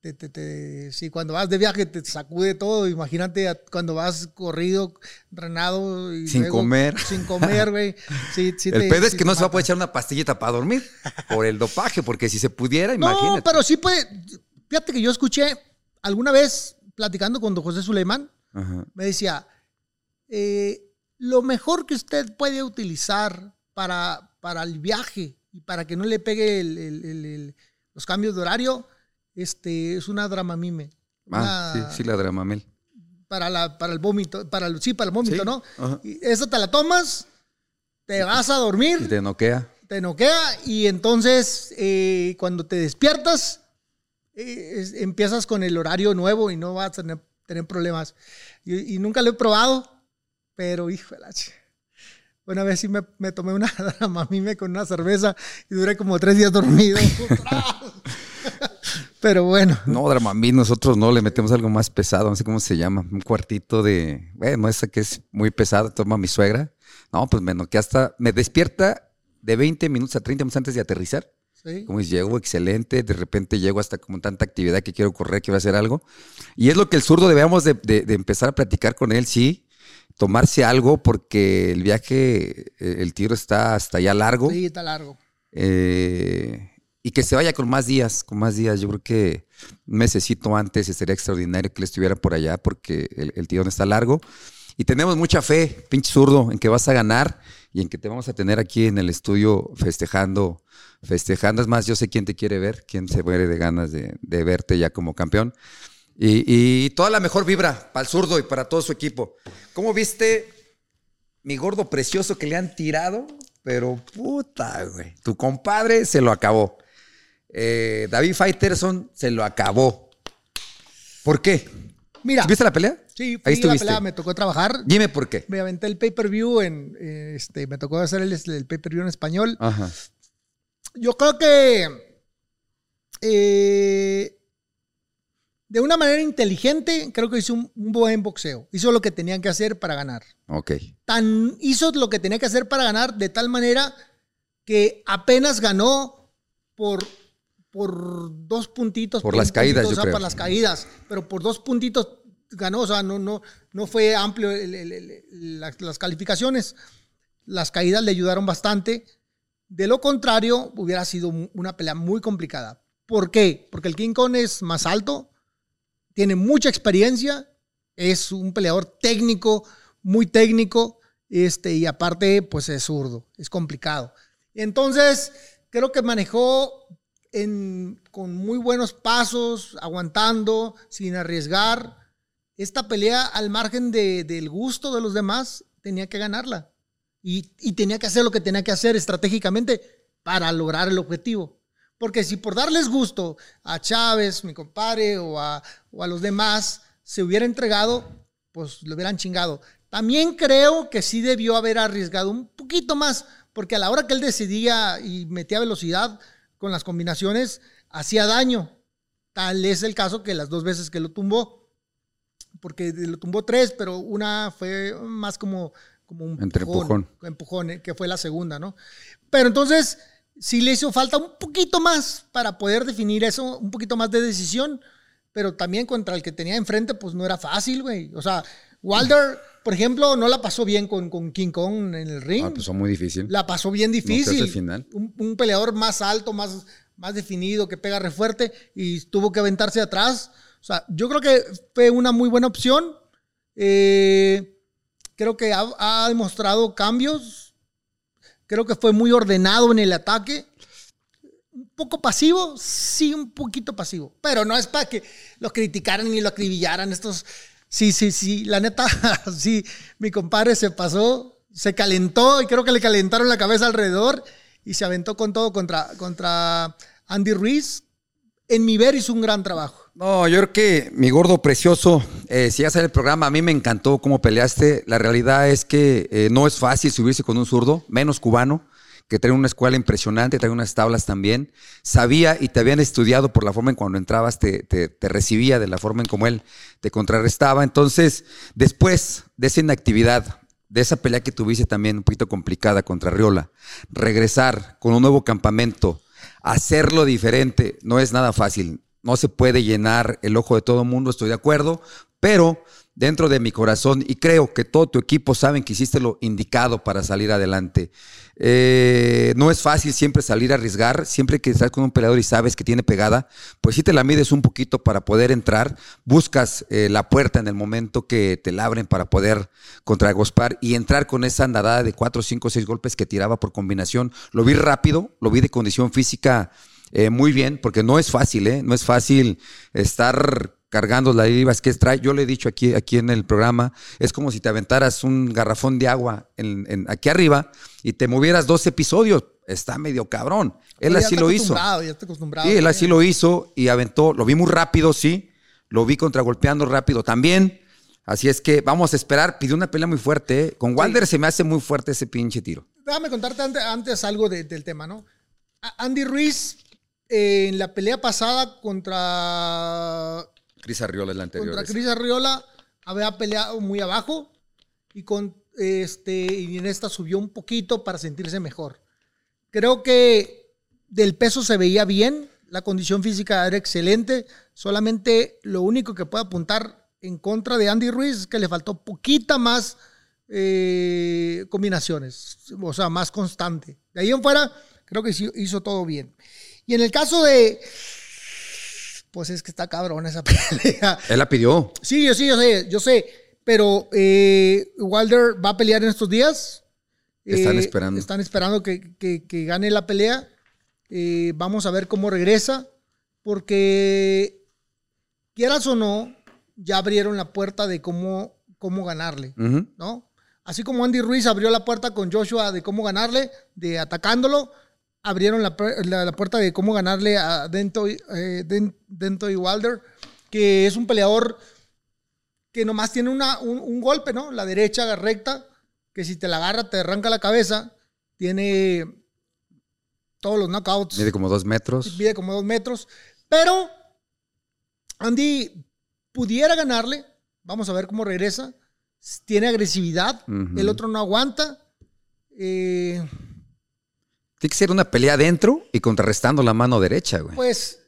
Te, te, te, te- si cuando vas de viaje te sacude todo, imagínate cuando vas corrido, renado. Y Sin luego comer. Sin comer, güey. Sí, sí el pedo es sí que no se va a poder echar una pastillita para dormir por el dopaje, porque si se pudiera, No, imagínate. pero sí puede. Fíjate que yo escuché alguna vez platicando con don José Suleimán, Ajá. me decía, eh, lo mejor que usted puede utilizar para, para el viaje y para que no le pegue el- el- el- el- los cambios de horario, este, es una dramamime. Ah, Una- sí, sí, la dramamel. Para, la, para el vómito, para el, sí, para el vómito, Sí, ¿no? ajá. Y eso te la tomas, te vas a dormir, Y te noquea. te noquea y entonces eh, cuando te despiertas eh, es- empiezas con el horario nuevo y no vas a tener, tener problemas. Y, y nunca lo he probado, pero híjole. Una vez sí me, me tomé una dramamime con una cerveza y duré como tres días dormido. pero bueno. No, Dramamine, nosotros no, le metemos algo más pesado, no sé cómo se llama, un cuartito de, bueno, esa que es muy pesada, toma mi suegra. No, pues me noquea hasta, me despierta de 20 minutos a 30 minutos antes de aterrizar. Sí. Como dices, llego excelente, de repente llego hasta como tanta actividad que quiero correr, quiero hacer algo. Y es lo que el zurdo debemos de, de- de empezar a platicar con él, sí, tomarse algo porque el viaje, eh, el tiro está hasta allá largo. Sí, está largo. Eh, y que se vaya con más días, con más días. Yo creo que un mesecito antes estaría extraordinario que él estuviera por allá porque el, el tirón está largo. Y tenemos mucha fe, pinche zurdo, en que vas a ganar y en que te vamos a tener aquí en el estudio festejando, festejando. Es más, yo sé quién te quiere ver, quién se muere de ganas de, verte ya como campeón. Y toda la mejor vibra para el zurdo y para todo su equipo. ¿Cómo viste mi gordo precioso que le han tirado? Pero puta, güey. Tu compadre se lo acabó. Eh, David Faitelson se lo acabó. ¿Por qué? Mira, ¿Viste la pelea? Sí, fui Ahí a la estuviste. pelea, me tocó trabajar. Dime por qué. Me aventé el pay-per-view en, eh, este, me tocó hacer el, el pay-per-view en español. Ajá. Yo creo que eh, de una manera inteligente, creo que hizo un, un buen boxeo. Hizo lo que tenían que hacer para ganar. Ok. Tan hizo lo que tenía que hacer para ganar de tal manera que apenas ganó por, por dos puntitos. Por las caídas, yo o sea, creo. por las caídas, pero por dos puntitos ganó, o sea, no, no, no fue amplio el- el- el- las, las calificaciones. Las caídas le ayudaron bastante. De lo contrario, hubiera sido una pelea muy complicada. ¿Por qué? Porque el King Kong es más alto, tiene mucha experiencia, es un peleador técnico, muy técnico, este, y aparte, pues es zurdo, es complicado. Entonces, creo que manejó con muy buenos pasos, aguantando, sin arriesgar. Esta pelea, al margen de- del gusto de los demás, tenía que ganarla. Y, y tenía que hacer lo que tenía que hacer estratégicamente para lograr el objetivo. Porque si por darles gusto a Chávez, mi compadre, o a, o a los demás, se hubiera entregado, pues lo hubieran chingado. También creo que sí debió haber arriesgado un poquito más, porque a la hora que él decidía y metía velocidad con las combinaciones, hacía daño. Tal es el caso que las dos veces que lo tumbó, porque lo tumbó tres, pero una fue más como, como un Entre empujón. empujón, eh, que fue la segunda, ¿no? Pero entonces sí le hizo falta un poquito más para poder definir eso, un poquito más de decisión, pero también contra el que tenía enfrente, pues no era fácil, güey. O sea, Wilder, por ejemplo, no la pasó bien con, con King Kong en el ring. Ah, pues son muy difícil. La pasó bien difícil. el final. Un, un peleador más alto, más, más definido, que pega re fuerte y tuvo que aventarse atrás. O sea, yo creo que fue una muy buena opción. Eh, creo que ha, ha demostrado cambios. Creo que fue muy ordenado en el ataque. Un poco pasivo, sí, un poquito pasivo. Pero no es para que lo criticaran ni lo acribillaran estos. Sí, sí, sí. La neta, sí, mi compadre se pasó, se calentó y creo que le calentaron la cabeza alrededor y se aventó con todo contra, contra Andy Ruiz. En mi ver hizo un gran trabajo. No, yo creo que mi gordo precioso, eh, si ya sale el programa, a mí me encantó cómo peleaste. La realidad es que eh, no es fácil subirse con un zurdo, menos cubano, que trae una escuela impresionante, trae unas tablas también. Sabía y te habían estudiado por la forma en cuando entrabas, te, te- te recibía de la forma en como él te contrarrestaba. Entonces, después de esa inactividad, de esa pelea que tuviste también un poquito complicada contra Riola, regresar con un nuevo campamento, hacerlo diferente, no es nada fácil. No se puede llenar el ojo de todo el mundo, estoy de acuerdo, pero dentro de mi corazón, y creo que todo tu equipo saben que hiciste lo indicado para salir adelante. Eh, no es fácil siempre salir a arriesgar, siempre que estás con un peleador y sabes que tiene pegada, pues sí te la mides un poquito para poder entrar, buscas eh, la puerta en el momento que te la abren para poder contragospar y entrar con esa andadada de cuatro, cinco, seis golpes que tiraba por combinación. Lo vi rápido, lo vi de condición física eh, muy bien, porque no es fácil, ¿eh? No es fácil estar cargando las libras que trae. Yo le he dicho aquí, aquí en el programa, es como si te aventaras un garrafón de agua en- en- aquí arriba y te movieras dos episodios. Está medio cabrón. Él Ya así está lo hizo. Ya está acostumbrado. Sí, él así lo hizo y aventó. Lo vi muy rápido, sí. Lo vi contragolpeando rápido también. Así es que vamos a esperar. Pidió una pelea muy fuerte. ¿eh? Con Walder se me hace muy fuerte ese pinche tiro. Déjame contarte ante- antes, algo de- del tema, ¿no? Andy Ruiz, eh, en la pelea pasada contra, Cris Arriola es la anterior. contra. Cris Arriola, había peleado muy abajo y, con, este, y en esta subió un poquito para sentirse mejor. Creo que del peso se veía bien, la condición física era excelente, solamente lo único que puede apuntar en contra de Andy Ruiz es que le faltó poquita más eh, combinaciones, o sea, más constante. De ahí en fuera, creo que hizo todo bien. Y en el caso de, pues es que está cabrón esa pelea. Él la pidió. Sí, yo sí, yo sé, yo sé. Pero eh, Wilder va a pelear en estos días. Están Eh, esperando. Están esperando que, que- que gane la pelea. Eh, vamos a ver cómo regresa. Porque, quieras o no, ya abrieron la puerta de cómo, cómo ganarle. ¿no? Así como Andy Ruiz abrió la puerta con Joshua de cómo ganarle, de atacándolo, abrieron la, la- la puerta de cómo ganarle a Dento, eh, Dento y Wilder, que es un peleador que nomás tiene una, un, un golpe, ¿no? La derecha recta, que si te la agarra te arranca la cabeza. Tiene todos los knockouts. Mide como dos metros. Mide como dos metros. Pero Andy pudiera ganarle. Vamos a ver cómo regresa. Tiene agresividad. El otro no aguanta. Eh, Tiene que ser una pelea adentro y contrarrestando la mano derecha, güey. pues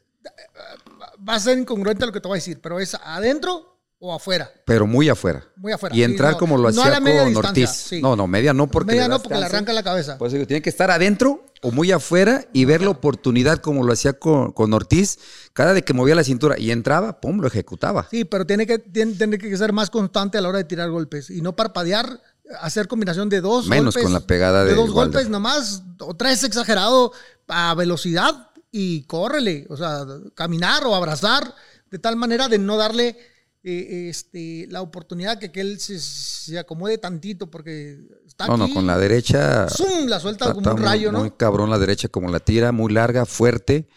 va a ser incongruente lo que te voy a decir, pero es adentro o afuera. Pero muy afuera. Muy afuera. Y entrar Sí, no, como lo no a hacía la con Ortiz. sí. No, no, media no porque Media le no porque le arranca la cabeza. Digo, tiene que estar adentro o muy afuera y ver la oportunidad como lo hacía con, con Ortiz. Cada vez que movía la cintura y entraba, pum, lo ejecutaba. Sí, pero tiene que, tiene, tiene que ser más constante a la hora de tirar golpes y no parpadear, hacer combinación de dos Menos golpes. con la pegada de de dos Wilder. golpes nomás, o tres exagerado a velocidad y córrele, o sea, caminar o abrazar de tal manera de no darle eh, este, la oportunidad que, que él se, se acomode tantito porque está No, no, con la derecha. ¡zum! la suelta Está- como un muy- rayo, ¿no? Muy cabrón la derecha como la tira, muy larga, fuerte.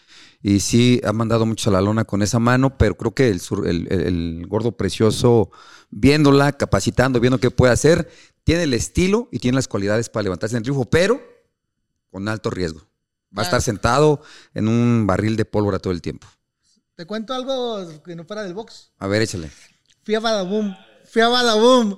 Y sí, ha mandado mucho a la lona con esa mano, pero creo que el, sur- el- el- el gordo precioso, viéndola, capacitando, viendo qué puede hacer, tiene el estilo y tiene las cualidades para levantarse en el triunfo, pero con alto riesgo. Va a estar sentado en un barril de pólvora todo el tiempo. Te cuento algo que no fuera del box. A ver, échale. Fui a Badaboom. Fui a Badaboom.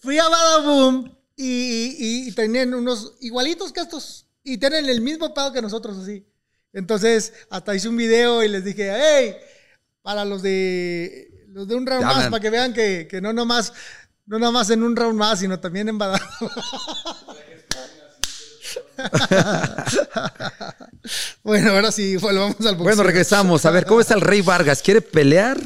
Fui a Badaboom y, y, y tenían unos igualitos que estos. Y tienen el mismo pedo que nosotros, así. Entonces, hasta hice un video y les dije, hey, para los de los de un round Ya más, para que vean que, que no nomás, no nomás en un round más, sino también en Badaboom. bueno, ahora sí, volvamos al boxeo. Bueno, regresamos. A ver, ¿cómo está el Rey Vargas? ¿Quiere pelear?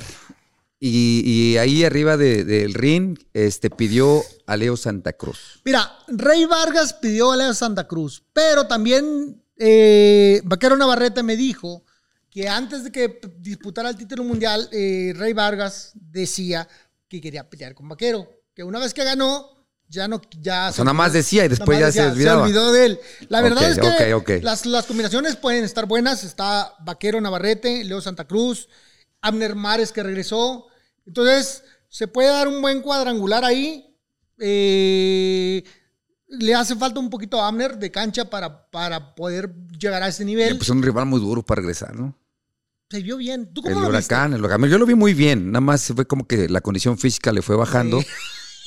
Y, y ahí arriba de- del ring este, pidió a Leo Santa Cruz. Mira, Rey Vargas pidió a Leo Santa Cruz, pero también eh, Vaquero Navarrete me dijo que antes de que disputara el título mundial, eh, Rey Vargas decía que quería pelear con Vaquero, que una vez que ganó, ya no, ya... O sea, nada más decía y después ya se olvidaba. olvidó de él. La verdad es que. Las, las combinaciones pueden estar buenas. Está Vaquero Navarrete, Leo Santa Cruz, Abner Mares que regresó. Entonces, se puede dar un buen cuadrangular ahí. Eh, le hace falta un poquito a Abner de cancha para, para poder llegar a ese nivel. Pues un rival muy duro para regresar, ¿no? se vio bien. ¿Tú El cómo lo viste? huracán, el huracán. Yo lo vi muy bien. Nada más fue como que la condición física le fue bajando. Sí.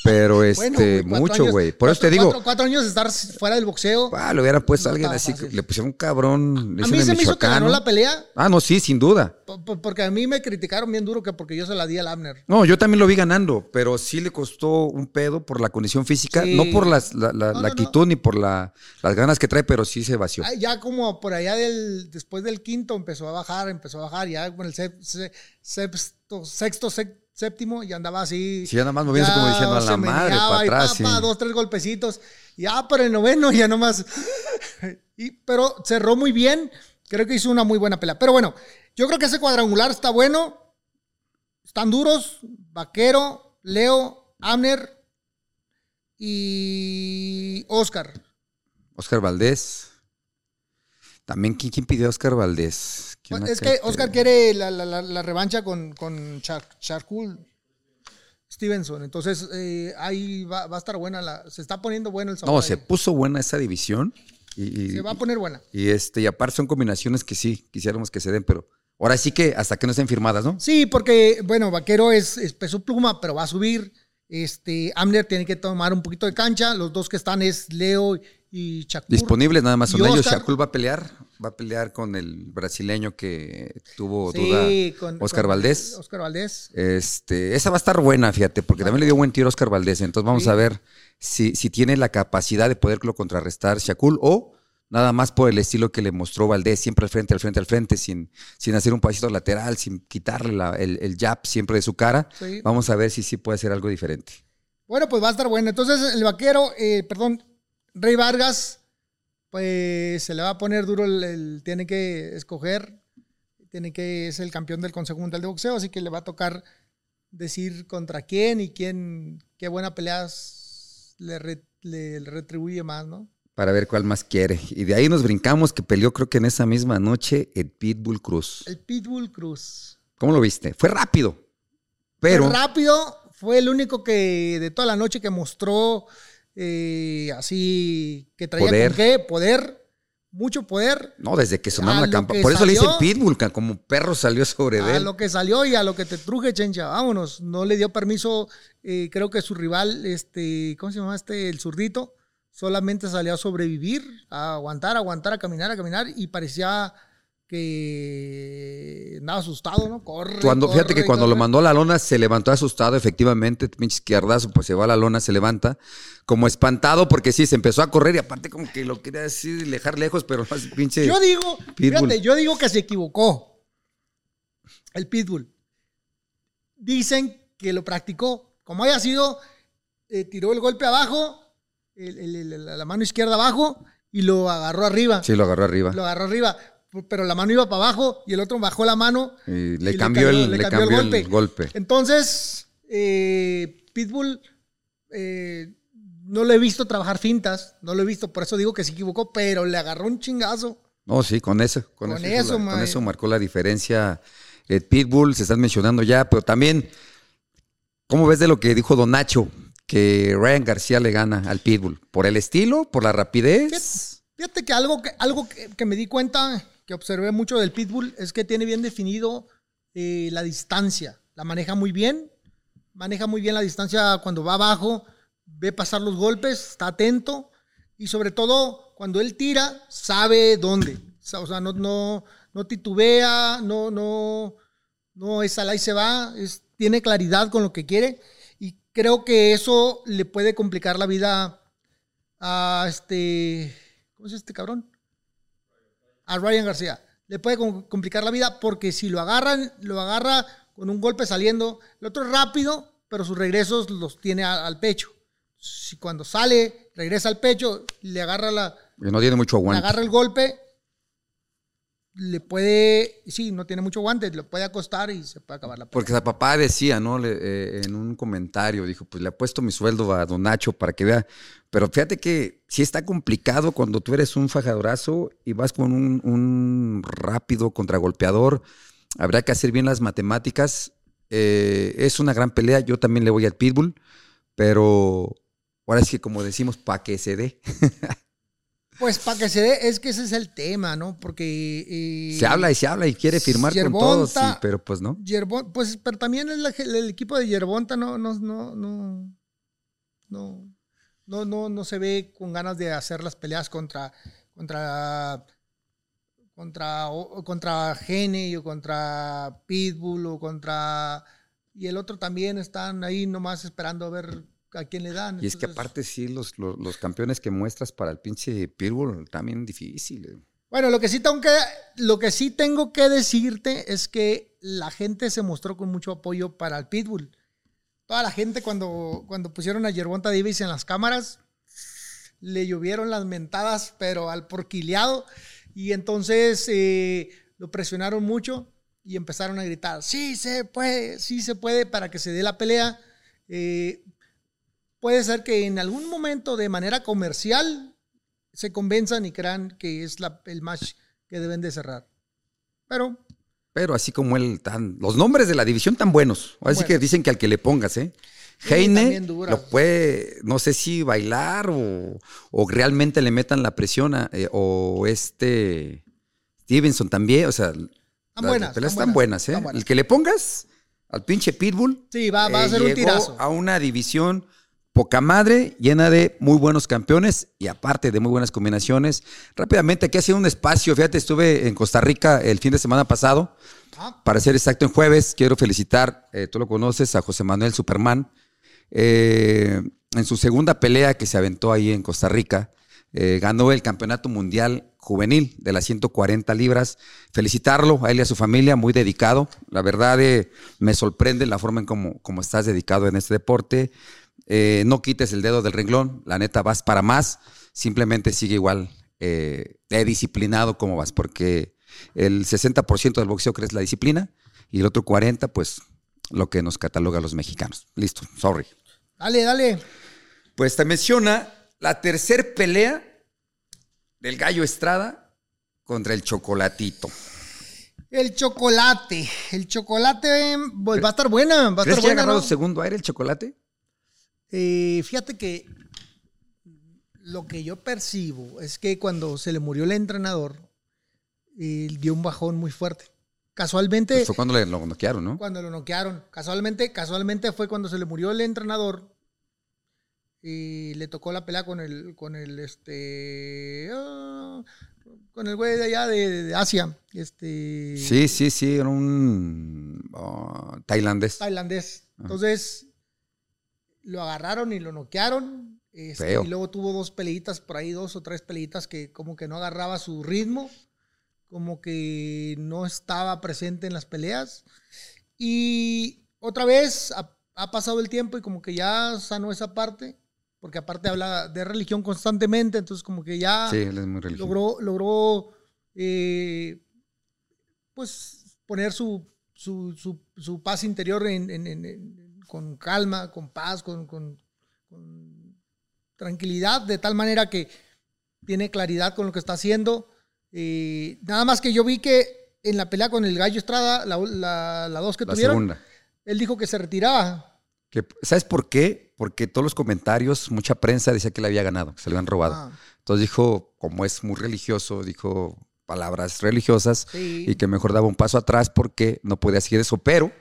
Pero este, mucho, güey. Por eso te digo, Cuatro, cuatro años de estar fuera del boxeo. ah, le hubiera puesto a alguien así. fácil. Le pusieron un cabrón. le a mí se me hizo que ganó la pelea. Ah, no, sí, sin duda. po- po- Porque a mí me criticaron bien duro que porque yo se la di al Abner. No, yo también lo vi ganando, pero sí le costó un pedo por la condición física, Sí. no por las- la, la- No, la no, actitud ni por la- las ganas que trae, pero sí se vació. Ah, Ya como por allá del, después del quinto empezó a bajar, empezó a bajar, ya con el sexto, sexto, sec- séptimo y andaba así. Sí, ya nada más moviéndose como diciendo, "A la madre, para y atrás, pa, sí. dos, tres golpecitos. Y ya para el noveno ya nomás. y, pero cerró muy bien. Creo que hizo una muy buena pelea. Pero bueno, yo creo que ese cuadrangular está bueno. Están duros. Vaquero, Leo, Amner y Oscar. Oscar Valdés. También, ¿quién, quién pidió a Oscar Valdés? ¿Quién Pues, Es que Oscar quiere la, la- la- la revancha con, con Char- Charcoal Stevenson. Entonces, eh, ahí va, va a estar buena. La, se está poniendo bueno el sabor. No, ahí. se puso buena esa división. Y, Se va a poner buena. y este, y aparte son combinaciones que sí, quisiéramos que se den, pero ahora sí que hasta que no estén firmadas, ¿no? Sí, porque, bueno, Vaquero es, es peso pluma, pero va a subir. Este, Amner tiene que tomar un poquito de cancha. Los dos que están es Leo y Shakur. Disponibles nada más son ellos. Shakur va a pelear, va a pelear con el brasileño que tuvo Sí, duda, con- Oscar con Valdés. Oscar Valdés. Este, esa va a estar buena, fíjate, porque también le dio buen tiro a Oscar Valdés. Entonces vamos Sí. a ver si, si tiene la capacidad de poderlo contrarrestar Shakur o nada más por el estilo que le mostró Valdés, siempre al frente, al frente, al frente, sin, sin hacer un pasito lateral, sin quitarle la- el, el jab siempre de su cara. Sí. Vamos a ver si sí puede hacer algo diferente. Bueno, pues va a estar bueno. Entonces, el vaquero, eh, perdón, Rey Vargas, pues se le va a poner duro el, el- tiene que escoger, tiene que, es el campeón del Consejo Mundial de Boxeo, así que le va a tocar decir contra quién y quién, qué buena pelea le, re- le retribuye más, ¿no? Para ver cuál más quiere. Y de ahí nos brincamos que peleó creo que en esa misma noche el Pitbull Cruz. El Pitbull Cruz. ¿Cómo lo viste? Fue rápido. Pero Fue rápido, Fue el único que de toda la noche que mostró eh, así que traía Poder. con qué, poder, mucho poder. No, desde que sonaron A la campana. Por eso le dicen salió- Pitbull, como perro salió sobre A él. lo que salió y a lo que te truje, chencha, vámonos. No le dio permiso, eh, creo que su rival, este, ¿cómo se llama este? El zurdito, solamente salió a sobrevivir, a aguantar, a aguantar, a caminar, a caminar y parecía que andaba asustado, ¿no? Corre. Cuando, fíjate que cuando lo mandó a la lona se levantó asustado, efectivamente, pinche izquierdazo, pues se va a la lona, se levanta, como espantado, porque sí, se empezó a correr y aparte como que lo quería así dejar lejos, pero más pinche. Yo digo, Pitbull. fíjate, yo digo que se equivocó. El Pitbull. Dicen que lo practicó. Como haya sido, eh, tiró el golpe abajo, el- el- el- la mano izquierda abajo y lo agarró arriba. Sí, lo agarró arriba. Lo agarró arriba. Pero la mano iba para abajo y el otro bajó la mano. Y le y cambió el- le cambió el golpe. Entonces, eh, Pitbull eh, no lo he visto trabajar fintas, no lo he visto, por eso digo que se equivocó, pero le agarró un chingazo. No, sí, con eso. Con, Con eso, hizo eso, la- con eso marcó la diferencia. El Pitbull, se están mencionando ya, pero también, ¿cómo ves de lo que dijo Don Nacho? Que Ryan García le gana al Pitbull. ¿Por el estilo? ¿Por la rapidez? Fíjate que algo que, algo que, que me di cuenta, que observé mucho del Pitbull, es que tiene bien definido eh, la distancia. La maneja muy bien, maneja muy bien la distancia cuando va abajo, ve pasar los golpes, está atento y sobre todo cuando él tira, sabe dónde. O sea, no, no, no titubea, no, no, no es al ahí se va, tiene claridad con lo que quiere y creo que eso le puede complicar la vida a este, ¿cómo es este cabrón? A Ryan García. Le puede com- complicar la vida porque si lo agarran, lo agarra con un golpe saliendo, el otro es rápido, pero sus regresos los tiene a- al pecho. Si cuando sale, regresa al pecho, le agarra la, no tiene mucho le aguante. agarra el golpe, le puede, sí, no tiene mucho guante, le puede acostar y se puede acabar la pelea. Porque su papá decía, ¿no? Le- eh, en un comentario, dijo, pues le apuesto mi sueldo a Don Nacho para que vea. Pero fíjate que sí está complicado cuando tú eres un fajadorazo y vas con un, un rápido contragolpeador. Habrá que hacer bien las matemáticas. Eh, es una gran pelea. Yo también le voy al Pitbull, pero ahora es que como decimos, para que se dé. Pues para que se dé, es que ese es el tema, ¿no? Porque... eh, Se habla y se habla y quiere firmar con todos, sí, pero pues no. Pues, pero también el, el equipo de Yerbonta no, no, no, no, no, no, no, no se ve con ganas de hacer las peleas contra, contra, contra, o- contra Gene o contra Pitbull o contra, y el otro también están ahí nomás esperando a ver a quién le dan. Y es que Entonces, aparte sí, los, los, los campeones que muestras para el pinche Pitbull también difíciles. Bueno, lo que sí tengo que, lo que sí tengo que decirte es que la gente se mostró con mucho apoyo para el Pitbull. Toda la gente cuando, cuando pusieron a Yerbonta Davis en las cámaras, le llovieron las mentadas, pero al porquileado. Y entonces eh, lo presionaron mucho y empezaron a gritar, sí se puede, sí se puede, para que se dé la pelea. Eh, puede ser que en algún momento de manera comercial se convenzan y crean que es la- el match que deben de cerrar. Pero Pero así como él, tan, los nombres de la división tan buenos. Así que dicen que al que le pongas, ¿eh? Heine lo puede, no sé si bailar o, o realmente le metan la presión a- eh, o este Stevenson también, o sea, las buenas, están están buenas, buenas, ¿eh? están buenas. El que le pongas al pinche Pitbull sí, va, va a eh, ser un tirazo. a una división poca madre, llena de muy buenos campeones y aparte de muy buenas combinaciones. Rápidamente, aquí ha sido un espacio, fíjate, estuve en Costa Rica el fin de semana pasado. Para ser exacto, en jueves quiero felicitar, eh, tú lo conoces, a José Manuel Superman. Eh, en su segunda pelea que se aventó ahí en Costa Rica, eh, ganó el Campeonato Mundial Juvenil de las 140 libras. Felicitarlo a él y a su familia, muy dedicado. La verdad, me sorprende la forma en cómo como estás dedicado en este deporte. Eh, no quites el dedo del renglón, la neta vas para más. Simplemente sigue igual eh, de disciplinado como vas, porque el 60% del boxeo crees la disciplina y el otro 40% pues lo que nos cataloga a los mexicanos. Listo, sorry. dale, dale. Pues te menciona la tercer pelea del Gallo Estrada contra el Chocolatito. El chocolate. El chocolate pues, va a estar buena. Va a ¿Crees estar que ha buena. agarrado ¿no? segundo aire el chocolate? Eh, fíjate que lo que yo percibo es que cuando se le murió el entrenador, eh, dio un bajón muy fuerte. Casualmente, Pues fue cuando le, lo noquearon, ¿no? cuando lo noquearon, casualmente, casualmente fue cuando se le murió el entrenador y le tocó la pelea con el, con el, este, ah, con el güey de allá de, de Asia, este, Sí, sí, sí, era un ah, tailandés. tailandés. Entonces, lo agarraron y lo noquearon. este, y luego tuvo dos peleitas por ahí, dos o tres peleitas que como que no agarraba su ritmo, como que no estaba presente en las peleas. Y otra vez ha, ha pasado el tiempo y como que ya sanó esa parte, porque aparte habla de religión constantemente, entonces como que ya Sí, logró, logró eh, pues poner su, su, su- su paz interior en- en- en- con calma, con paz, con, con- con tranquilidad, de tal manera que tiene claridad con lo que está haciendo. Eh, nada más que yo vi que en la pelea con el Gallo Estrada, la, la, la dos que La tuvieron, segunda. él dijo que se retiraba. Que, ¿Sabes por qué? Porque todos los comentarios, mucha prensa decía que le había ganado, que se le habían robado. Ah, Entonces dijo, como es muy religioso, dijo palabras religiosas sí. y que mejor daba un paso atrás porque no podía seguir eso. Pero,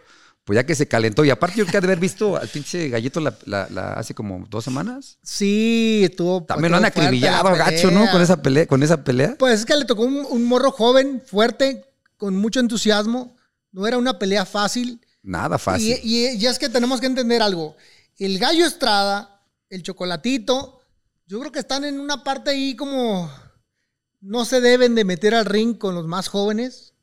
pues ya que se calentó, y aparte yo creo que ha de haber visto al pinche gallito la, la- la- hace como dos semanas. Sí, estuvo. También lo han acribillado, la gacho, ¿no? Con esa pelea. Con esa pelea. Pues es que le tocó un, un morro joven, fuerte, con mucho entusiasmo. No era una pelea fácil. Nada fácil. Y, y- y es que tenemos que entender algo. El gallo Estrada, el chocolatito, yo creo que están en una parte ahí como no se deben de meter al ring con los más jóvenes,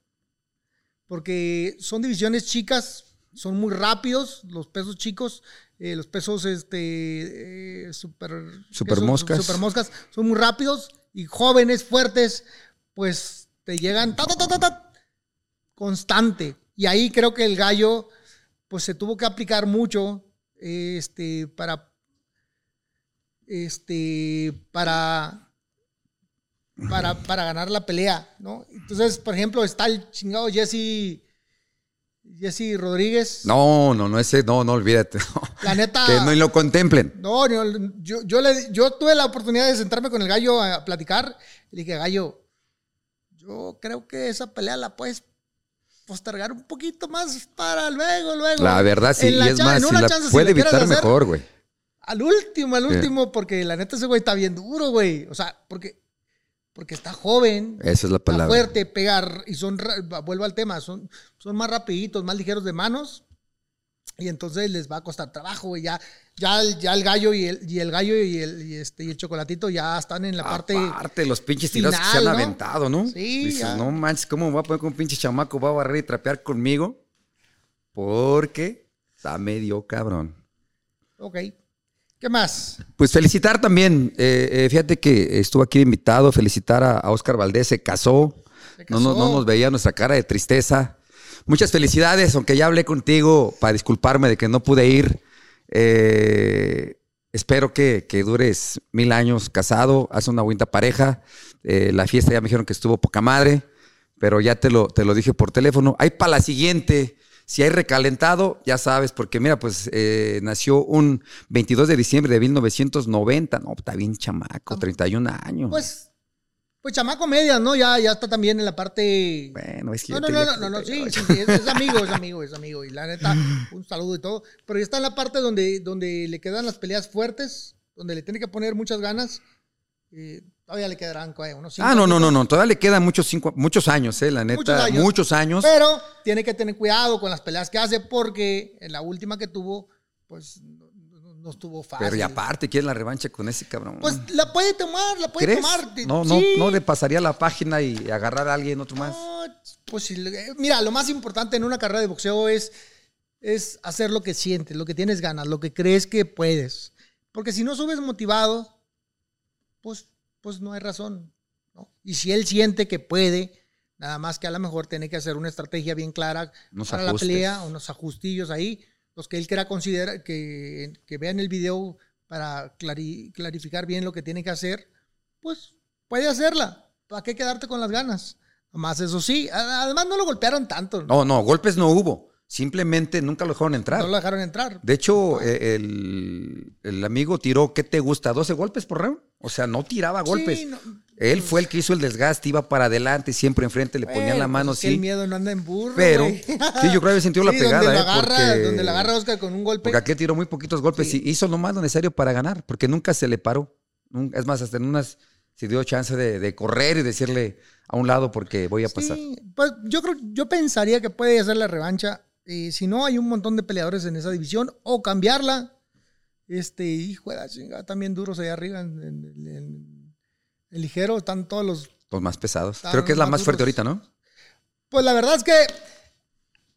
porque son divisiones chicas, son muy rápidos los pesos chicos, eh, los pesos este eh, super Super ¿qué son? moscas. super moscas son muy rápidos y jóvenes fuertes, pues te llegan ta, ta, ta, ta, ta, constante. Y ahí creo que el gallo pues se tuvo que aplicar mucho este para este para para, para ganar la pelea, ¿no? Entonces, por ejemplo, está el chingado Jesse Jesse Rodríguez. No, no, no, ese, no, no, olvídate. no. La neta Que no lo contemplen. no, no, yo, yo, le- yo tuve la oportunidad de sentarme con el gallo a platicar. Y le dije, gallo, yo creo que esa pelea la puedes postergar un poquito más para luego, luego. La verdad, sí, En y es más, en una chance, puede evitar hacer, mejor, güey. Al último, al Sí. último, porque la neta ese güey está bien duro, güey. O sea, porque, porque está joven, Esa es la está palabra. fuerte, pegar, y son, vuelvo al tema, son, son más rapiditos, más ligeros de manos. Y entonces les va a costar trabajo, güey. Ya, ya, ya el gallo y el, y el gallo y el, y este, y el chocolatito ya están en la parte. Aparte, los pinches tirados que se han ¿no? aventado, ¿no? Sí, Dices, ya. no manches, ¿cómo me voy a poner con un pinche chamaco? Va a barrer y trapear conmigo. Porque está medio cabrón. Ok. ¿Qué más? Pues felicitar también, eh, eh, fíjate que estuvo aquí invitado, felicitar a, a Oscar Valdés, se casó, Se No, no, no casó. nos veía nuestra cara de tristeza. Muchas felicidades, aunque ya hablé contigo para disculparme de que no pude ir. Eh, espero que, que dures mil años casado, haz una bonita pareja. Eh, la fiesta ya me dijeron que estuvo poca madre, pero ya te lo, te lo dije por teléfono. Hay para la siguiente. Si hay recalentado, ya sabes, porque mira, pues eh, nació un 22 de diciembre de 1990. No, está bien chamaco, 31 años. Pues, pues chamaco media, ¿no? Ya, ya está también en la parte. bueno, es que No, no, no, no, no, no, sí, 38. sí, sí, es, es amigo, es amigo, es amigo. Y la neta, un saludo y todo. Pero ya está en la parte donde, donde le quedan las peleas fuertes, donde le tiene que poner muchas ganas. Eh, todavía le quedarán eh, unos cinco Ah, no, no, no, no. Todavía le quedan muchos, cinco, muchos años, eh, la neta. Muchos Muchos años. Pero tiene que tener cuidado con las peleas que hace porque en la última que tuvo, pues no, estuvo fácil. Pero y aparte, quiere la revancha con ese cabrón. Pues la puede tomar, la puede ¿Crees? tomar. No, no, Sí. no le pasaría la página y agarrar a alguien otro más. No, pues le- mira, lo más importante en una carrera de boxeo es, es hacer lo que sientes, lo que tienes ganas, lo que crees que puedes. Porque si no subes motivado, pues, pues no hay razón. ¿no? Y si él siente que puede, nada más que a lo mejor tiene que hacer una estrategia bien clara Unos para ajustes. la pelea, unos ajustillos ahí, los que él quiera considerar, que, que vean el video para clari- clarificar bien lo que tiene que hacer, pues puede hacerla. ¿Para qué quedarte con las ganas? Más eso sí, además no lo golpearon tanto. No, no, golpes no hubo. Simplemente nunca lo dejaron entrar. No lo dejaron entrar. De hecho, eh, el, el amigo tiró, ¿qué te gusta? ¿12 golpes por round? O sea, no tiraba golpes. Sí, no- Él fue el que hizo el desgaste, iba para adelante, siempre enfrente, le ponían la mano pues es que así. El miedo no anda en burro. Pero, sí, yo creo que había sentido la Sí, pegada, Donde ¿eh? lo agarra, Porque- donde lo agarra Oscar con un golpe. Porque aquel tiró muy poquitos golpes Sí. y hizo lo más necesario para ganar, porque nunca se le paró. Es más, hasta en unas se dio chance de, de correr y decirle a un lado porque voy a pasar. Sí, pues yo creo, yo pensaría que puede hacer la revancha. Eh, si no, hay un montón de peleadores en esa división. O cambiarla. Este, hijo de la chingada, también duros allá arriba en, en- en- en ligero. Están todos los. Los más pesados. Creo que es la más más fuerte ahorita, ¿no? Pues la verdad es que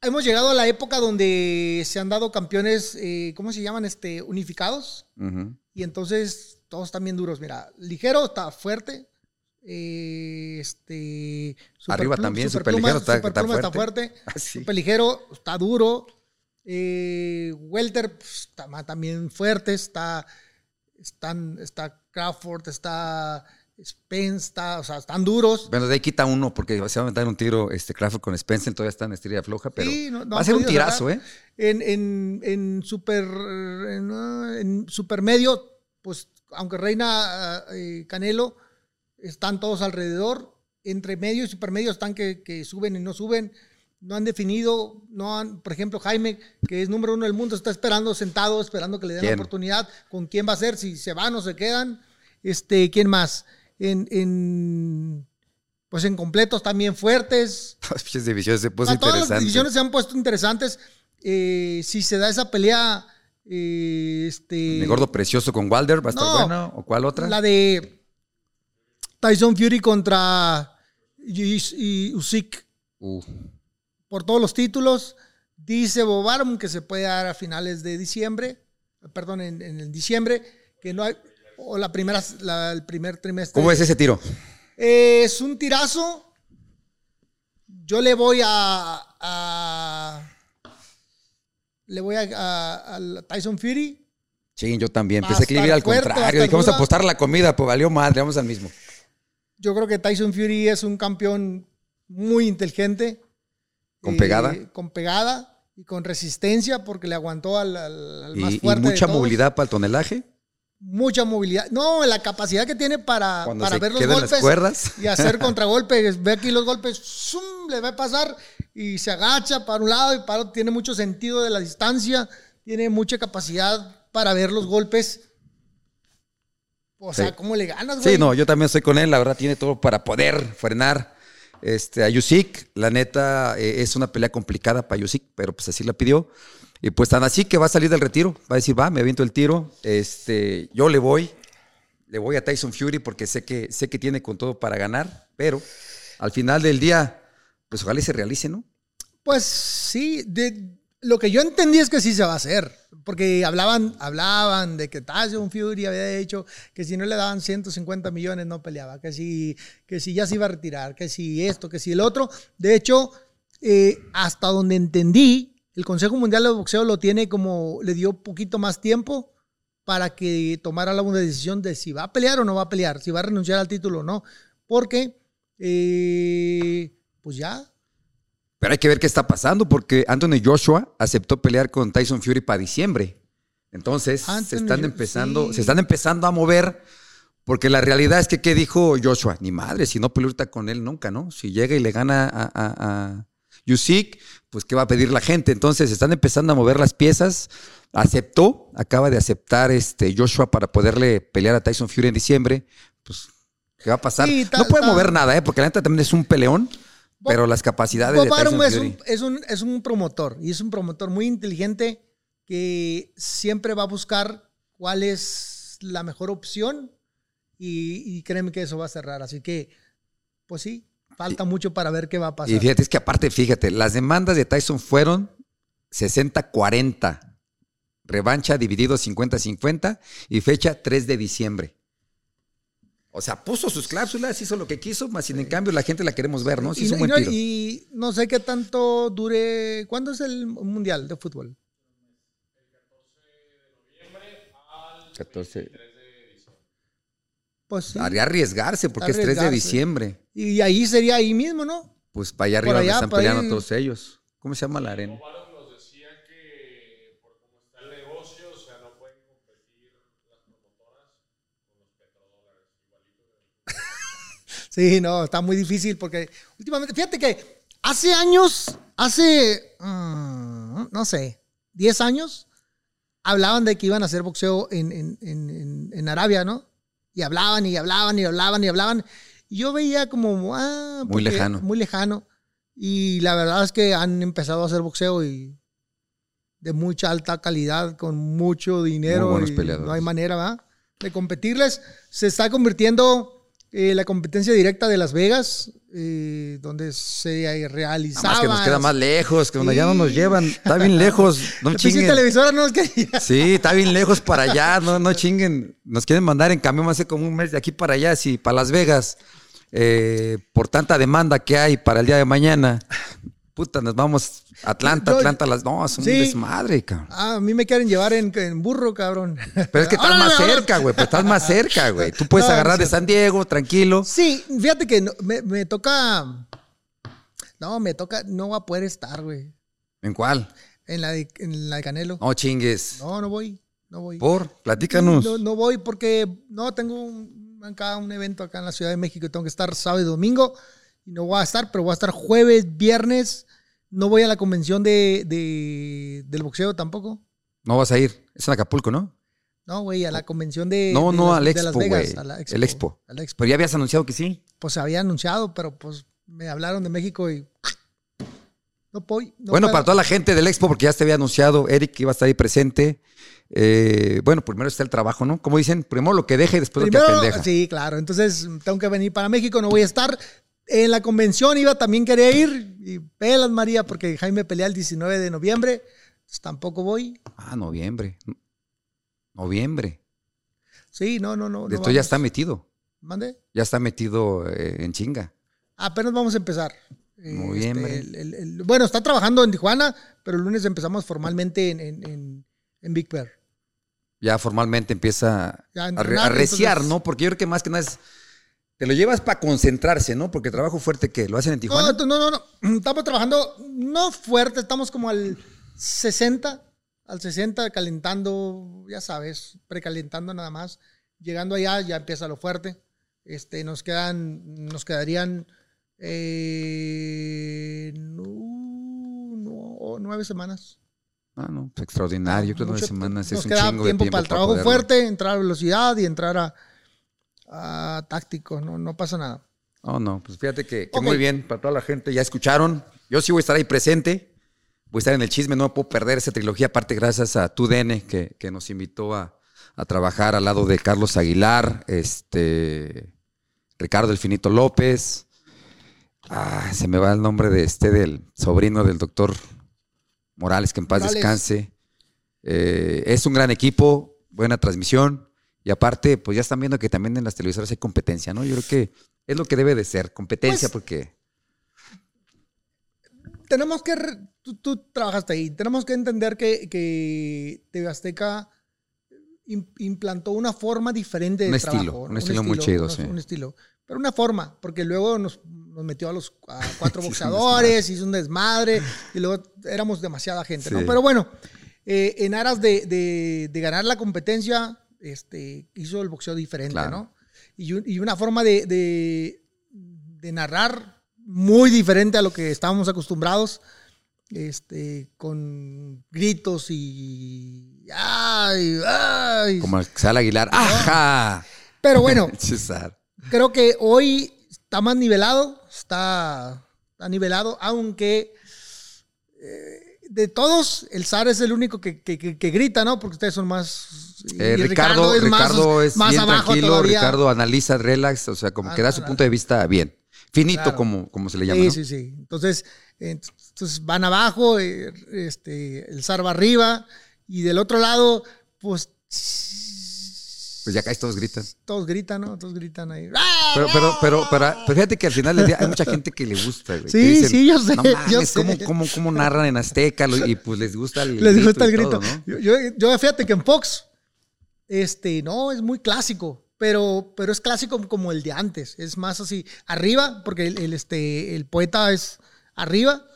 hemos llegado a la época donde se han dado campeones, eh, ¿cómo se llaman? Este, unificados. Y entonces todos están bien duros. Mira, ligero está fuerte. Eh, este, Arriba también, Superpluma- superligero está- está está fuerte. fuerte. Ah, sí. Superligero está duro. Eh, Welter pues, está también fuerte. Está, están, está Crawford, está Spence, está, o sea, están duros. Bueno, de ahí quita uno porque se va a meter un tiro este Crawford con Spencer, todavía está en estrella floja, pero Sí, no- no va a ser un tirazo. ¿eh? En, en, en super en, ah, en super medio, pues aunque reina eh, Canelo, están todos alrededor. Entre medio y super medio están que, que suben y no suben. No han definido, no han, por ejemplo, Jaime, que es número uno del mundo, está esperando sentado, esperando que le den la oportunidad. ¿Con quién va a ser? Si se van o se quedan. Este, ¿quién más? En, en pues en completos también fuertes. Las divisiones se puso todas las divisiones se han puesto interesantes. Eh, si se da esa pelea, eh, este, Mi gordo precioso con Wilder va a estar No. bueno. ¿O cuál otra? la de Tyson Fury contra y Usyk Uh, por todos los títulos. Dice Bobarum que se puede dar a finales de diciembre, perdón, en, diciembre, que no hay, o la primera, la- el primer trimestre. ¿Cómo es ese tiro? Eh, es un tirazo. Yo le voy a. a- le voy a, a- a Tyson Fury. Sí, yo también. Pensé que iba al contrario. Dije, vamos a apostar la comida, pues valió madre, vamos al mismo. Yo creo que Tyson Fury es un campeón muy inteligente. ¿Con eh, pegada? Con pegada y con resistencia porque le aguantó al, al- al más Y, y fuerte. de mucha todos. movilidad para el tonelaje. Mucha movilidad. No, la capacidad que tiene para, Cuando para se ver los golpes. las cuerdas. y hacer contragolpes. Ve aquí los golpes, ¡zum! le va a pasar y se agacha para un lado y para otro. Tiene mucho sentido de la distancia, tiene mucha capacidad para ver los golpes. O sea, Sí. ¿cómo le ganas, güey? Sí, no, yo también estoy con él. La verdad, tiene todo para poder frenar este, a Yusik. La neta, eh, es una pelea complicada para Yusik, pero pues así la pidió. Y pues tan así que va a salir del retiro. Va a decir, va, me aviento el tiro. Este, yo le voy. Le voy a Tyson Fury porque sé que, sé que tiene con todo para ganar. Pero al final del día, pues ojalá y se realice, ¿no? Pues sí, de, lo que yo entendí es que sí se va a hacer. Porque hablaban, hablaban de que Tyson Fury había dicho que si no le daban 150 millones no peleaba, que si, que si ya se iba a retirar, que si esto, que si el otro. De hecho, eh, hasta donde entendí, el Consejo Mundial de Boxeo lo tiene como, le dio poquito más tiempo para que tomara la una decisión de si va a pelear o no va a pelear, si va a renunciar al título o no. Porque, eh, pues ya, Pero hay que ver qué está pasando porque Anthony Joshua aceptó pelear con Tyson Fury para diciembre. Entonces se están empezando, sí. se están empezando a mover porque la realidad es que qué dijo Joshua, ni madre, si no ahorita con él nunca, ¿no? Si llega y le gana a, a, a Usyk, pues qué va a pedir la gente. Entonces se están empezando a mover las piezas. Aceptó, acaba de aceptar este Joshua para poderle pelear a Tyson Fury en diciembre. Pues ¿qué va a pasar? Sí, ta- no puede ta- mover nada, ¿eh? Porque la neta también es un peleón. Bob- Pero las capacidades de Bob Arum Tyson es Fury. un, es, un, es un promotor y es un promotor muy inteligente que siempre va a buscar cuál es la mejor opción y, y créeme que eso va a cerrar. Así que, pues sí, falta mucho para ver qué va a pasar. Y fíjate, es que aparte, fíjate, las demandas de Tyson fueron 60-40. Revancha dividido 50-50 y fecha 3 de diciembre. O sea, puso sus cláusulas, hizo lo que quiso, más sin en cambio la gente la queremos ver, ¿no? Sí, y, es un y buen no, tiro. y no sé qué tanto dure. ¿Cuándo es el Mundial de Fútbol? 14. Pues sí. Haría arriesgarse porque es 3 de diciembre. Y ahí sería ahí mismo, ¿no? Pues para allá arriba donde allá, están peleando ahí. todos ellos. ¿Cómo se llama la arena? Omar nos decía que por cómo está el negocio, o sea, no pueden competir las promotoras con los petrodólares. Igualito. Sí, no, está muy difícil porque últimamente, fíjate que hace años, hace, mm, no sé, 10 años, hablaban de que iban a hacer boxeo en, en- en- en- Arabia, ¿no? Y hablaban y hablaban y hablaban y hablaban. Y yo veía como, ah, Muy lejano. Muy lejano. Y la verdad es que han empezado a hacer boxeo y de mucha alta calidad, con mucho dinero. Muy buenos y peleadores. No hay manera, ¿verdad? De competirles. Se está convirtiendo eh, la competencia directa de Las Vegas, eh, donde se realizaba. más que nos queda más lejos, que donde ya no nos Sí. llevan. Está bien lejos. No La pinche chinguen. televisora no nos quería. Sí, está bien lejos para allá. No, no chinguen. Nos quieren mandar en camión hace como un mes de aquí para allá, sí, para Las Vegas. Eh, por tanta demanda que hay para el día de mañana. Puta, nos vamos Atlanta, No, Atlanta, las. No, es un sí. desmadre, cabrón. Ah, a mí me quieren llevar en, en burro, cabrón. Pero es que estás más cerca, güey. Pero estás más cerca, güey. Tú puedes No, agarrar no de San Diego, tranquilo. Sí, fíjate que no- me, me toca. No, me toca. No voy a poder estar, güey. ¿En cuál? En la de, en la de Canelo. No chingues. No, no voy. No voy. Por, platícanos. No, no voy porque no tengo un, acá un evento acá en la Ciudad de México tengo que estar sábado y domingo y no voy a estar, pero voy a estar jueves, viernes. No voy a la convención de, de- del boxeo tampoco. No vas a ir. Es en Acapulco, ¿no? No, güey, a la convención de. No, de no, las- al Expo, Las Vegas, güey. a la El Expo. Pero ya habías anunciado que sí. Pues había anunciado, pero pues me hablaron de México y. No voy. no bueno, puedo. para toda la gente del Expo, porque ya te había anunciado, Eric, que iba a estar ahí presente. Eh, bueno, primero está el trabajo, ¿no? Como dicen, primero lo que deja y después lo que pendeja. sí, claro. Entonces tengo que venir para México, no voy a estar. En la convención iba, también quería ir. Y pelas, María, porque Jaime pelea el 19 de noviembre. Pues tampoco voy. Ah, noviembre. Noviembre. Sí, no, no, no. no Esto ya vamos. está metido. ¿Mande? Ya está metido eh, en chinga. Apenas vamos a empezar. Noviembre. este, el- el- el- bueno, está trabajando en Tijuana, pero el lunes empezamos formalmente en, en, en- en Big Bear. Ya formalmente empieza Ya a re- reciar, entonces- ¿no? Porque yo creo que más que nada es. Te lo llevas para concentrarse, ¿no? Porque trabajo fuerte que lo hacen en No, Tijuana. no, no, no. Estamos trabajando no fuerte, estamos como al 60, al 60 calentando, ya sabes, precalentando nada más. Llegando allá ya empieza lo fuerte. Este, nos quedan, nos quedarían eh, nu- nu- nueve semanas. Ah, no, pues extraordinario. Creo que nueve semanas nos es un queda chingo tiempo de tiempo para el trabajo fuerte, entrar a velocidad y entrar a, a táctico. No, no pasa nada. Oh, no, pues fíjate que, muy bien para toda la gente. Ya escucharon. Yo sí voy a estar ahí presente. Voy a estar en el chisme. No me puedo perder esa trilogía. Aparte, gracias a TUDN que, que nos invitó a, a trabajar al lado de Carlos Aguilar, este, Ricardo Elfinito López. Ah, se me va el nombre de este, del sobrino del doctor Morales, que en paz Morales. descanse. Eh, es un gran equipo, buena transmisión. Y aparte, pues ya están viendo que también en las televisoras hay competencia, ¿no? Yo creo que es lo que debe de ser, competencia, Pues, porque tenemos que, re- tú, tú trabajaste ahí, tenemos que entender que, que TV Azteca im- implantó una forma diferente de Un trabajo. estilo, un estilo muy chido, un- sí. Un estilo, pero una forma, porque luego nos, nos metió a los a cuatro Sí, boxeadores, hizo un desmadre, y luego éramos demasiada gente, ¿no? Pero bueno, eh, en aras de, de- de ganar la competencia, este, hizo el boxeo diferente, Claro. ¿no? Y, un- y una forma de, de- de narrar muy diferente a lo que estábamos acostumbrados, este, con gritos y... ¡Ay! ¡Ay! como el Sal Aguilar, ¡ajá! Pero bueno, César. creo que hoy está más nivelado, está, está nivelado, aunque eh, de todos, el SAR es el único que, que- que- que grita, ¿no? Porque ustedes son más... Eh, Ricardo, Ricardo es más bien abajo tranquilo, todavía. Ricardo analiza, relax, o sea, como que da su Ah, punto de vista bien. Finito, Claro. como, como se le llama, Sí, ¿no? sí, sí. Entonces, eh, entonces van abajo, eh, este, el SAR va arriba, y del otro lado, pues... Pues ya acá todos gritan. Todos gritan, ¿no? Todos gritan ahí. Pero, pero, pero, pero, pero fíjate que al final del día hay mucha gente que le gusta, güey. Sí, dicen, sí, yo sé, No yo mames, sé". ¿cómo, cómo, cómo narran en Azteca? Y pues les gusta el Les gusta el grito. todo, ¿no? yo, yo, yo fíjate que en Fox, este, no, es muy clásico. pero, pero es clásico como el de antes. Es más así, arriba, porque el, el, este, el poeta es arriba.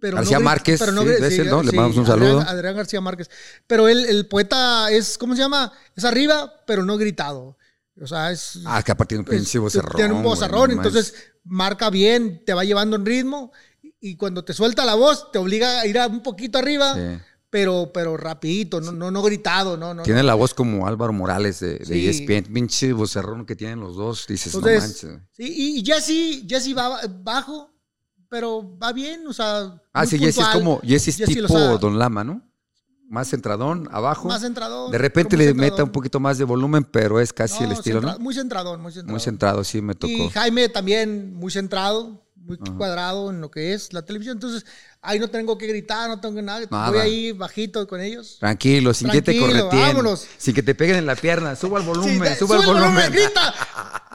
Pero García Márquez, pero no sí, ¿no? Le mandamos un saludo. Adrián García Márquez. Pero el, el poeta es, ¿cómo se llama? Es arriba, pero no gritado. O sea, es. Ah, que aparte de un pinche vocerrón. Tiene un no entonces marca bien, te va llevando en ritmo. Y cuando te suelta la voz, te obliga a ir a un poquito arriba, Sí. pero, pero rapidito, no, no, no gritado, no, no. Tiene la voz como Álvaro Morales de, de Sí. ESPN. Pinche vocerrón que tienen los dos. Dices, no Entonces, manches. güey. sí, y, y Jesse, Jesse va bajo, pero va bien, o sea. Ah, sí, Jesse es como, Jesse es Jesse tipo. Don Lama, ¿no? Más centradón, abajo. Más centradón. de repente le muy meta centradón. un poquito más de volumen, pero es casi el estilo, centra- ¿no? Muy centradón, muy centradón. Muy centrado, sí, me tocó. Y Jaime también muy centrado, muy Ajá. cuadrado en lo que es la televisión. Entonces, ahí no tengo que gritar, no tengo nada. Nada. Voy ahí bajito con ellos. Tranquilo, sin que te Tranquilo, correteen. vámonos. Sin que te peguen en la pierna. Suba el volumen, Sí, suba el sube volumen. grita.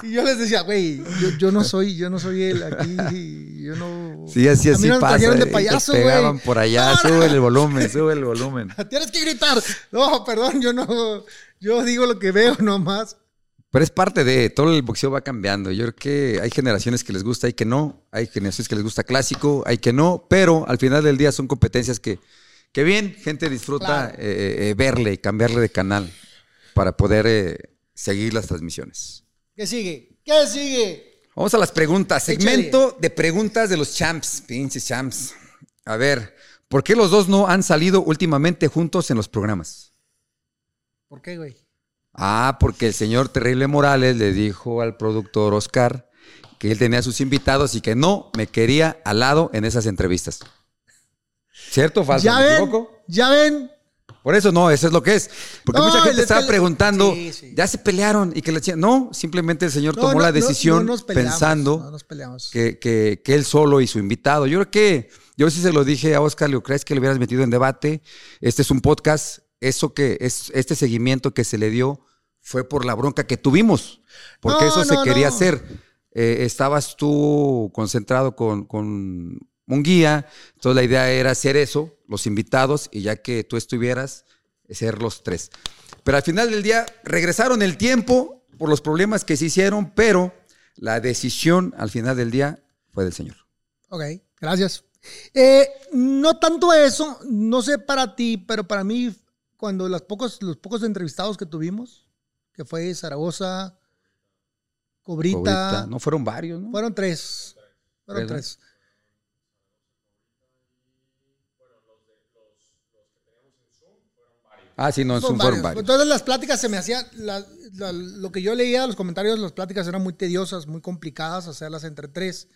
Y yo les decía, güey, yo, yo no soy, yo no soy él aquí, yo no. Sí, así, A mí así no me pasa. trajeron de te payaso, pegaban güey. por allá. No, Sube el volumen, sube el volumen. Tienes que gritar. No, perdón, yo no, yo digo lo que veo nomás. Pero es parte de todo el boxeo va cambiando. Yo creo que hay generaciones que les gusta, hay que no. Hay generaciones que les gusta clásico, hay que no. Pero al final del día son competencias que, que bien, gente disfruta Claro. eh, eh, verle y cambiarle de canal para poder eh, seguir las transmisiones. ¿Qué sigue? ¿Qué sigue? Vamos a las preguntas. Segmento de preguntas de los champs. Pinches champs. A ver, ¿por qué los dos no han salido últimamente juntos en los programas? ¿Por qué, güey? Ah, porque el señor Terrible Morales le dijo al productor Oscar que él tenía sus invitados y que no me quería al lado en esas entrevistas. ¿Cierto o falso? ya ¿Me ven, equivoco? ya ven. Por eso no, eso es lo que es. Porque No, mucha gente estaba preguntando, Sí, sí. ya se pelearon y que le decían, no, simplemente el señor No, tomó no, la decisión no nos peleamos, pensando nos que, que- que él solo y su invitado. Yo creo que, yo sí se lo dije a Oscar, ¿le crees que le hubieras metido en debate? Este es un podcast, eso que es, este seguimiento que se le dio fue por la bronca que tuvimos, porque No, eso se quería no. hacer. Eh, estabas tú concentrado con, con un guía, entonces la idea era hacer eso, los invitados, y ya que tú estuvieras, ser los tres. Pero al final del día regresaron el tiempo por los problemas que se hicieron, pero la decisión al final del día fue del señor. Ok, gracias. Eh, no tanto eso, no sé para ti, pero para mí, cuando los pocos, los pocos entrevistados que tuvimos, que fue Zaragoza, Cobrita, Cobrita, No fueron varios, ¿no? fueron tres. Fueron Tres, tres. Ah, sí, no, en Fueron varios. varios. Entonces las pláticas se me hacía, la- la- lo que yo leía, los comentarios, las pláticas eran muy tediosas, muy complicadas hacerlas entre tres,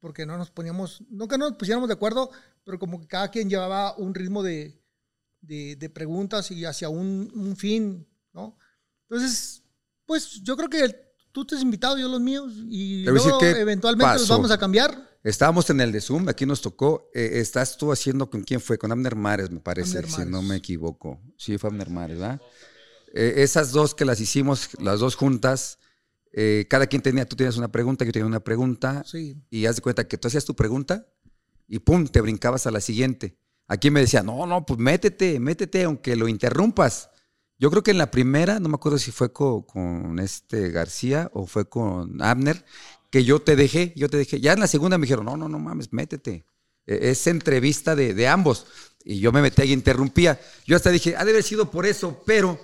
porque no nos poníamos, no que no nos pusiéramos de acuerdo, pero como que cada quien llevaba un ritmo de, de- de preguntas y hacia un, un fin, ¿no? Entonces, pues yo creo que tú te has invitado, yo los míos, y luego eventualmente los pasó. vamos a cambiar. Estábamos en el de Zoom, aquí nos tocó. eh, estás tú haciendo con quién fue, con Abner Mares, me parece, Abner si Mares. no me equivoco. Sí, fue Abner Mares, ¿verdad? Eh, esas dos que las hicimos, las dos juntas, eh, cada quien tenía, tú tenías una pregunta, yo tenía una pregunta, Sí. y haz de cuenta que tú hacías tu pregunta y pum, te brincabas a la siguiente. Aquí me decía, no, no, pues métete, métete, aunque lo interrumpas. Yo creo que en la primera, no me acuerdo si fue co- con, este García o fue con Abner, que yo te dejé, yo te dejé. Ya en la segunda me dijeron, no, no, no mames, métete. E- Es entrevista de, de ambos. Y yo me metí y interrumpía. Yo hasta dije, ha de haber sido por eso, pero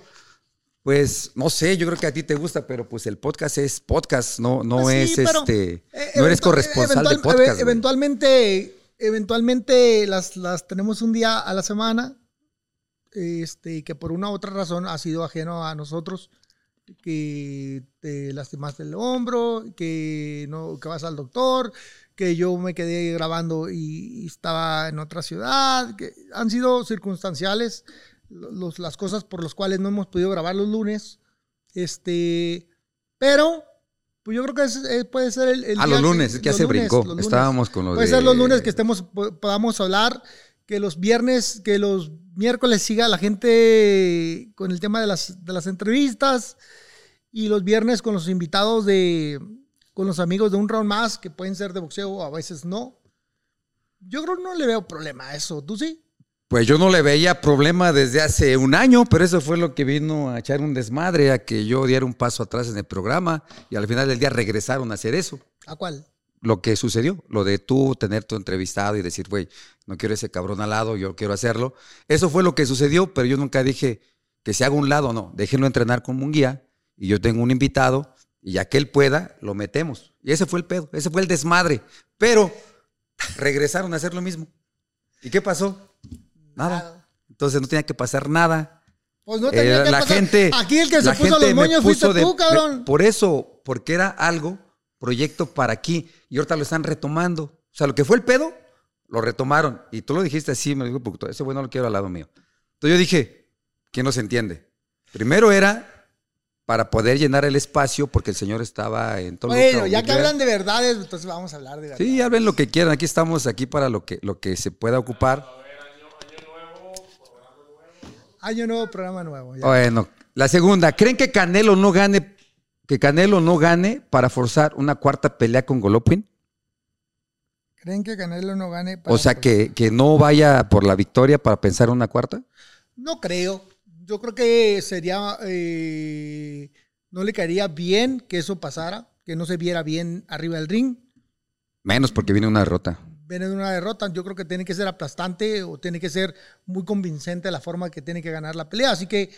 pues no sé, yo creo que a ti te gusta, pero pues el podcast es podcast, no, no Pues sí, es este, eh, no eres corresponsal de podcast. eventualmente, eventualmente las, las tenemos un día a la semana, este, que por una u otra razón ha sido ajeno a nosotros, que te lastimaste el hombro, que no, que vas al doctor, que yo me quedé grabando y, y estaba en otra ciudad, que han sido circunstanciales los- las cosas por las cuales no hemos podido grabar los lunes, este, pero pues yo creo que es- puede ser el, el Ah, día los lunes, es que ya los se lunes, brincó. lunes. Estábamos con los Puede de- ser los lunes que estemos, po- podamos hablar, que los viernes, que los miércoles siga la gente con el tema de las, de las entrevistas y los viernes con los invitados de, con los amigos de un round más, que pueden ser de boxeo o a veces no. Yo creo que no le veo problema a eso. ¿Tú sí? Pues yo no le veía problema desde hace un año, pero eso fue lo que vino a echar un desmadre, a que yo diera un paso atrás en el programa y al final del día regresaron a hacer eso. ¿A cuál? Lo que sucedió, lo de tú tener tu entrevistado y decir, güey, no quiero ese cabrón al lado, yo quiero hacerlo. Eso fue lo que sucedió, pero yo nunca dije que se haga un lado, no. Déjenlo entrenar como un guía y yo tengo un invitado y ya que él pueda, lo metemos. Y ese fue el pedo, ese fue el desmadre. Pero regresaron a hacer lo mismo. ¿Y qué pasó? Nada. Entonces no tenía que pasar nada. Pues no Eh, tenía que la pasar. gente. Aquí el que se puso los moños fuiste de- tú, cabrón. por eso, porque era algo, proyecto para aquí. Y ahorita lo están retomando. O sea, lo que fue el pedo, lo retomaron. Y tú lo dijiste así, me dijo, "Puto, ese güey no lo quiero al lado mío. Entonces yo dije, ¿quién nos entiende? Primero era para poder llenar el espacio, porque el señor estaba en todo Bueno, ya que hablan de verdades, entonces vamos a hablar de verdades. Sí, hablen lo que quieran. Aquí estamos, aquí para lo que, lo que se pueda ocupar. Año nuevo, programa nuevo. ya. Bueno, la segunda, ¿creen que Canelo no gane, que Canelo no gane para forzar una cuarta pelea con Golovkin? ¿Creen que Canelo no gane? para- O sea, que, que no vaya por la victoria para pensar una cuarta. No creo. Yo creo que sería. eh, no le caería bien que eso pasara, que no se viera bien arriba del ring. Menos porque viene una derrota. Viene de una derrota. Yo creo que tiene que ser aplastante o tiene que ser muy convincente la forma que tiene que ganar la pelea. Así que.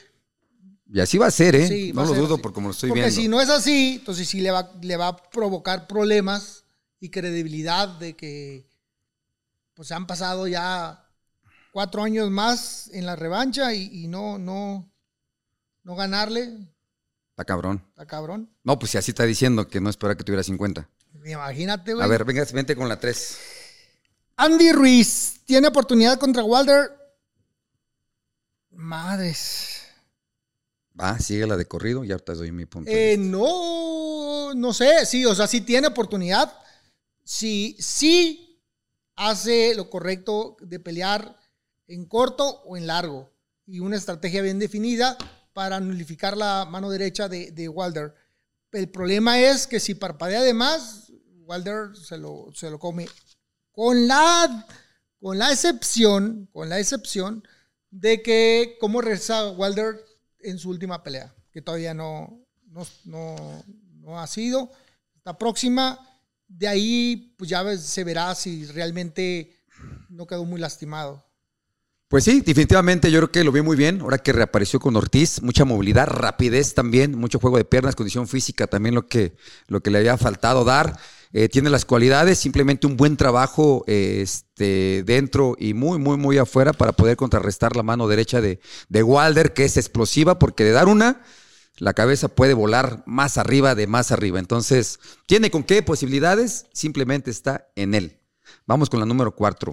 Y así va a ser, ¿eh? sí, no lo dudo así. por como lo estoy Porque viendo. si no es así, entonces sí le va, le va a provocar problemas y credibilidad de que pues se han pasado ya cuatro años más en la revancha y, y no, no, no ganarle, Está cabrón. está cabrón. No, pues si así está diciendo que no espera que tuviera 50. Imagínate, güey. A ver, venga, vente con la 3. Andy Ruiz tiene oportunidad contra Wilder. Madres. Va, sigue la de corrido y ahorita doy mi punto. Eh, de vista. no, no sé, sí, o sea, sí tiene oportunidad. Sí, sí hace lo correcto de pelear en corto o en largo. Y una estrategia bien definida para nulificar la mano derecha de, de Wilder. El problema es que si parpadea de más, Wilder se lo, se lo come. Con la, con la excepción, con la excepción de que cómo regresa Wilder en su última pelea, que todavía no, no, no- no ha sido. Está próxima. De ahí, pues ya se verá si realmente no quedó muy lastimado. Pues sí, definitivamente yo creo que lo vi muy bien. Ahora que reapareció con Ortiz, mucha movilidad, rapidez también, mucho juego de piernas, condición física también lo que, lo que le había faltado dar. Eh, tiene las cualidades, simplemente un buen trabajo eh, este, dentro y muy, muy, muy afuera para poder contrarrestar la mano derecha de, de Wilder, que es explosiva, porque de dar una, la cabeza puede volar más arriba de más arriba. Entonces, ¿tiene con qué posibilidades? Simplemente está en él. Vamos con la número cuatro.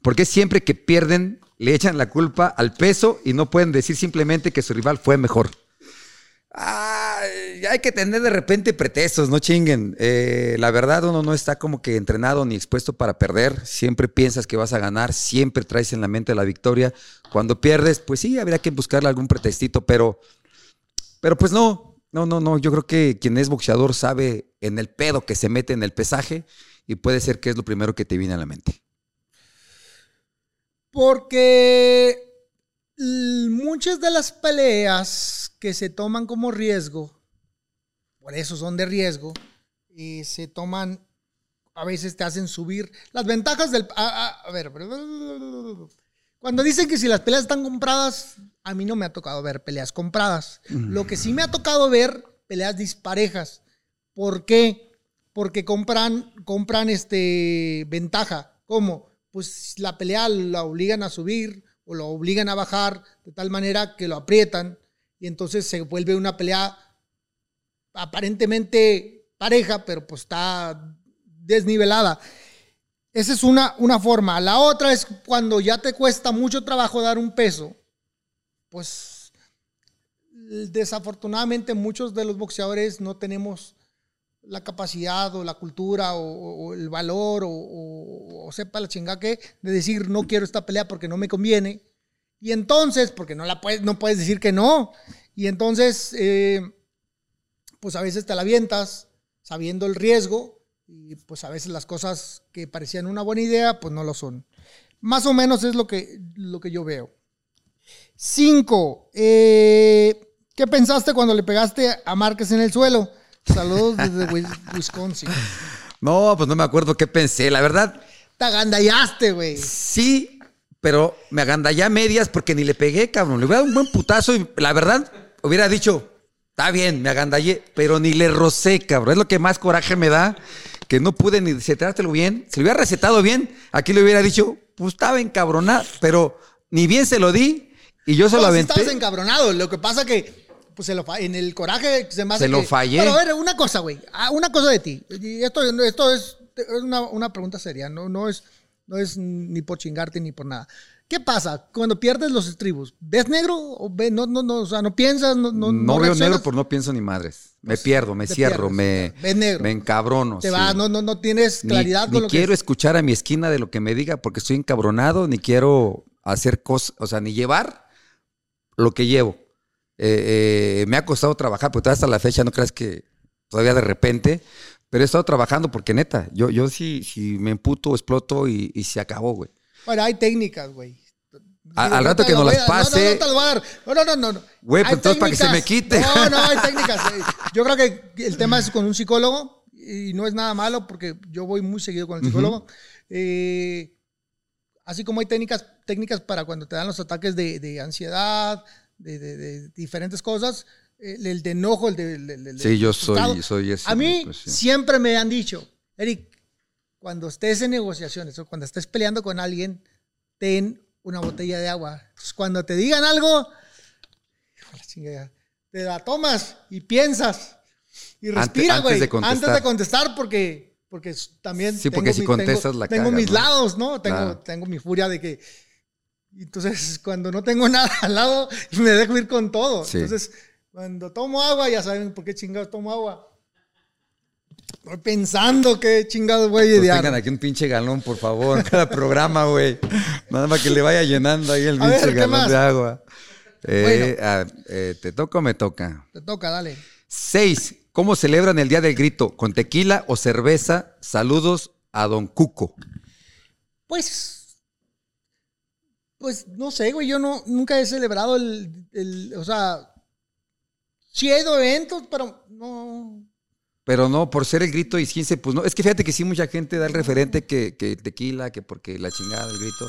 ¿Por qué siempre que pierden le echan la culpa al peso y no pueden decir simplemente que su rival fue mejor? Ay, hay que tener de repente pretextos, no chinguen. Eh, la verdad, uno no está como que entrenado ni expuesto para perder. Siempre piensas que vas a ganar, siempre traes en la mente la victoria. Cuando pierdes, pues sí, habría que buscarle algún pretextito, pero, pero pues no, no, no, no. Yo creo que quien es boxeador sabe en el pedo que se mete en el pesaje y puede ser que es lo primero que te viene a la mente. Porque muchas de las peleas que se toman como riesgo, por eso son de riesgo, y se toman, a veces te hacen subir las ventajas del... A, a- a ver, cuando dicen que si las peleas están compradas, a mí no me ha tocado ver peleas compradas. Lo que sí me ha tocado ver, peleas disparejas. ¿Por qué? Porque compran, compran este, ventaja. ¿Cómo? Pues la pelea la obligan a subir o lo obligan a bajar de tal manera que lo aprietan y entonces se vuelve una pelea aparentemente pareja, pero pues está desnivelada. Esa es una, una forma. La otra es cuando ya te cuesta mucho trabajo dar un peso, pues desafortunadamente muchos de los boxeadores no tenemos la capacidad o la cultura o, el valor o, o- sepa la chingada que de decir no quiero esta pelea porque no me conviene. Y entonces, porque no la puedes, no puedes decir que no. Y entonces, eh, pues a veces te la avientas sabiendo el riesgo y pues a veces las cosas que parecían una buena idea, pues no lo son. Más o menos es lo que, lo que yo veo. Cinco. eh, ¿Qué pensaste cuando le pegaste a Márquez en el suelo? Saludos desde Wis- Wisconsin. No, pues no me acuerdo qué pensé. La verdad, Te agandallaste, güey. sí, pero me agandallé a medias porque ni le pegué, cabrón. Le hubiera dado un buen putazo y la verdad hubiera dicho, está bien, me agandallé, pero ni le rocé, cabrón. Es lo que más coraje me da, que no pude ni recetártelo bien. Si lo hubiera recetado bien, aquí le hubiera dicho, pues estaba encabronado, pero ni bien se lo di y yo se lo sí aventé. estabas encabronado. Lo que pasa que, pues se lo en el coraje se me hace Se lo que- fallé. Pero a ver, una cosa, güey. Ah, Una cosa de ti. Y esto, esto es, es una, una pregunta seria. No, no, es, no es ni por chingarte ni por nada. ¿Qué pasa cuando pierdes los estribos? ¿Ves negro? ¿O ve- no, no, no, o sea, no piensas? No, no, No, veo negro, por no pienso ni madres. Me pierdo, me cierro, pierdes. me, Ves negro. me encabrono. Te sí. vas, no, no, no tienes claridad ni, con lo quiero que escuchar a mi esquina de lo que me diga porque estoy encabronado, ni quiero hacer cosas, o sea, ni llevar lo que llevo. Eh, eh, me ha costado trabajar, porque todavía hasta la fecha no creas que todavía de repente, pero he estado trabajando porque neta, yo, yo sí, si me emputo, exploto y, y se acabó, güey. Bueno, hay técnicas, güey. A- al rato que nos las no, pase- No, no, te lo voy a dar. No, no, no, no, no. Güey, pues entonces para que se me quite. No, no, hay técnicas. Yo creo que el tema es con un psicólogo y no es nada malo porque yo voy muy seguido con el psicólogo. Eh, así como hay técnicas, técnicas para cuando te dan los ataques de, de ansiedad, de, de- de diferentes cosas, el, el de enojo, el de... el- el- Sí, yo soy, soy ese. A mí pues, sí. siempre me han dicho, Eric, cuando estés en negociaciones o cuando estés peleando con alguien, ten una botella de agua. Entonces, cuando te digan algo, te la tomas y piensas y Antes- respira, antes güey. de contestar. Antes de contestar, porque, porque también. Sí, porque tengo si mi- contestas tengo, la Tengo cagas, mis ¿no? lados, ¿no? Tengo, Claro. tengo mi furia de que. Entonces, cuando no tengo nada al lado, me dejo ir con todo. Sí. Entonces, cuando tomo agua, ya saben por qué chingados tomo agua. Estoy pensando qué chingados voy a Pues idear. tengan aquí un pinche galón, por favor, cada programa, güey. Nada más que le vaya llenando ahí el A pinche ¿qué galón de agua. Eh, Bueno. ah, eh, ¿Te toca o me toca? Te toca, dale. Seis. ¿Cómo celebran el Día del Grito? ¿Con tequila o cerveza? Saludos a Don Cuco. Pues, pues no sé, güey, yo no, nunca he celebrado el, el- o sea, sí he ido a eventos, pero no, Pero no, por ser el grito y 15, pues no. Es que fíjate que sí, mucha gente da el referente que, que tequila, que porque la chingada, el grito.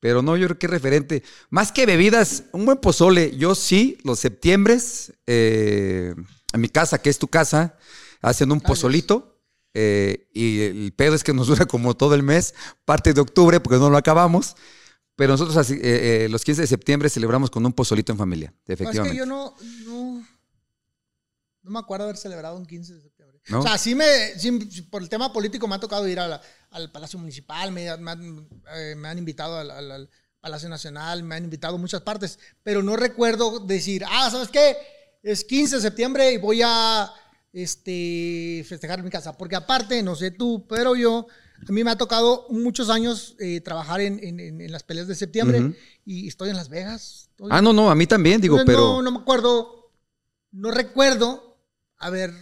Pero no, yo creo que referente. Más que bebidas, un buen pozole. Yo sí, los septiembres, eh, en mi casa, que es tu casa, hacen un pozolito. eh, y el pedo es que nos dura como todo el mes, parte de octubre, porque no lo acabamos. Pero nosotros así, eh, eh, los 15 de septiembre celebramos con un pozolito en familia, No, es efectivamente. que yo no, no, no me acuerdo haber celebrado un 15 de septiembre. ¿No? O sea, sí me, sí, por el tema político me ha tocado ir a la- al Palacio Municipal, me, me han, eh, me han invitado al, al- al Palacio Nacional, me han invitado a muchas partes, pero no recuerdo decir, ah, ¿sabes qué? Es 15 de septiembre y voy a este, festejar en mi casa. Porque aparte, no sé tú, pero yo, a mí me ha tocado muchos años eh, trabajar en, en- las peleas de septiembre Ujú. y estoy en Las Vegas. estoy- Ah, no, no, a mí también, digo, entonces, pero... No, no me acuerdo. No recuerdo. A ver.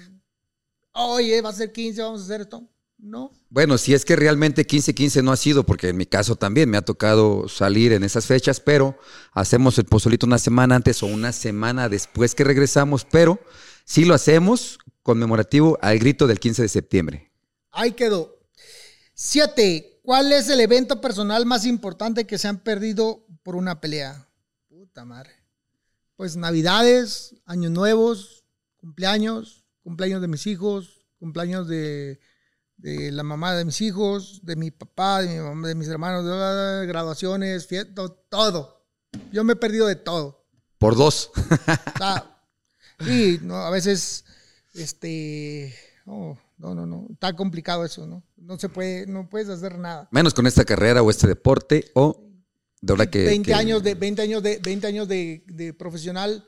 Oye, va a ser 15, vamos a hacer esto. No. Bueno, si es que realmente 15-15 no ha sido, porque en mi caso también me ha tocado salir en esas fechas, pero hacemos el pozolito una semana antes o una semana después que regresamos, pero sí lo hacemos conmemorativo al grito del 15 de septiembre. Ahí quedó. Siete. ¿Cuál es el evento personal más importante que se han perdido por una pelea? Puta madre. Pues Navidades, Años Nuevos, cumpleaños, cumpleaños de mis hijos, cumpleaños de, de la mamá de mis hijos, de mi papá, de, mi mamá, de mis hermanos, de, graduaciones, fiestas, todo. Yo me he perdido de todo. Por dos. O sea, sí, no, a veces, este, no, no, no, no, está complicado eso, ¿no? No se puede, no puedes hacer nada. Menos con esta carrera o este deporte o de verdad que... 20 que- años de, 20 años de, 20 años de, de profesional,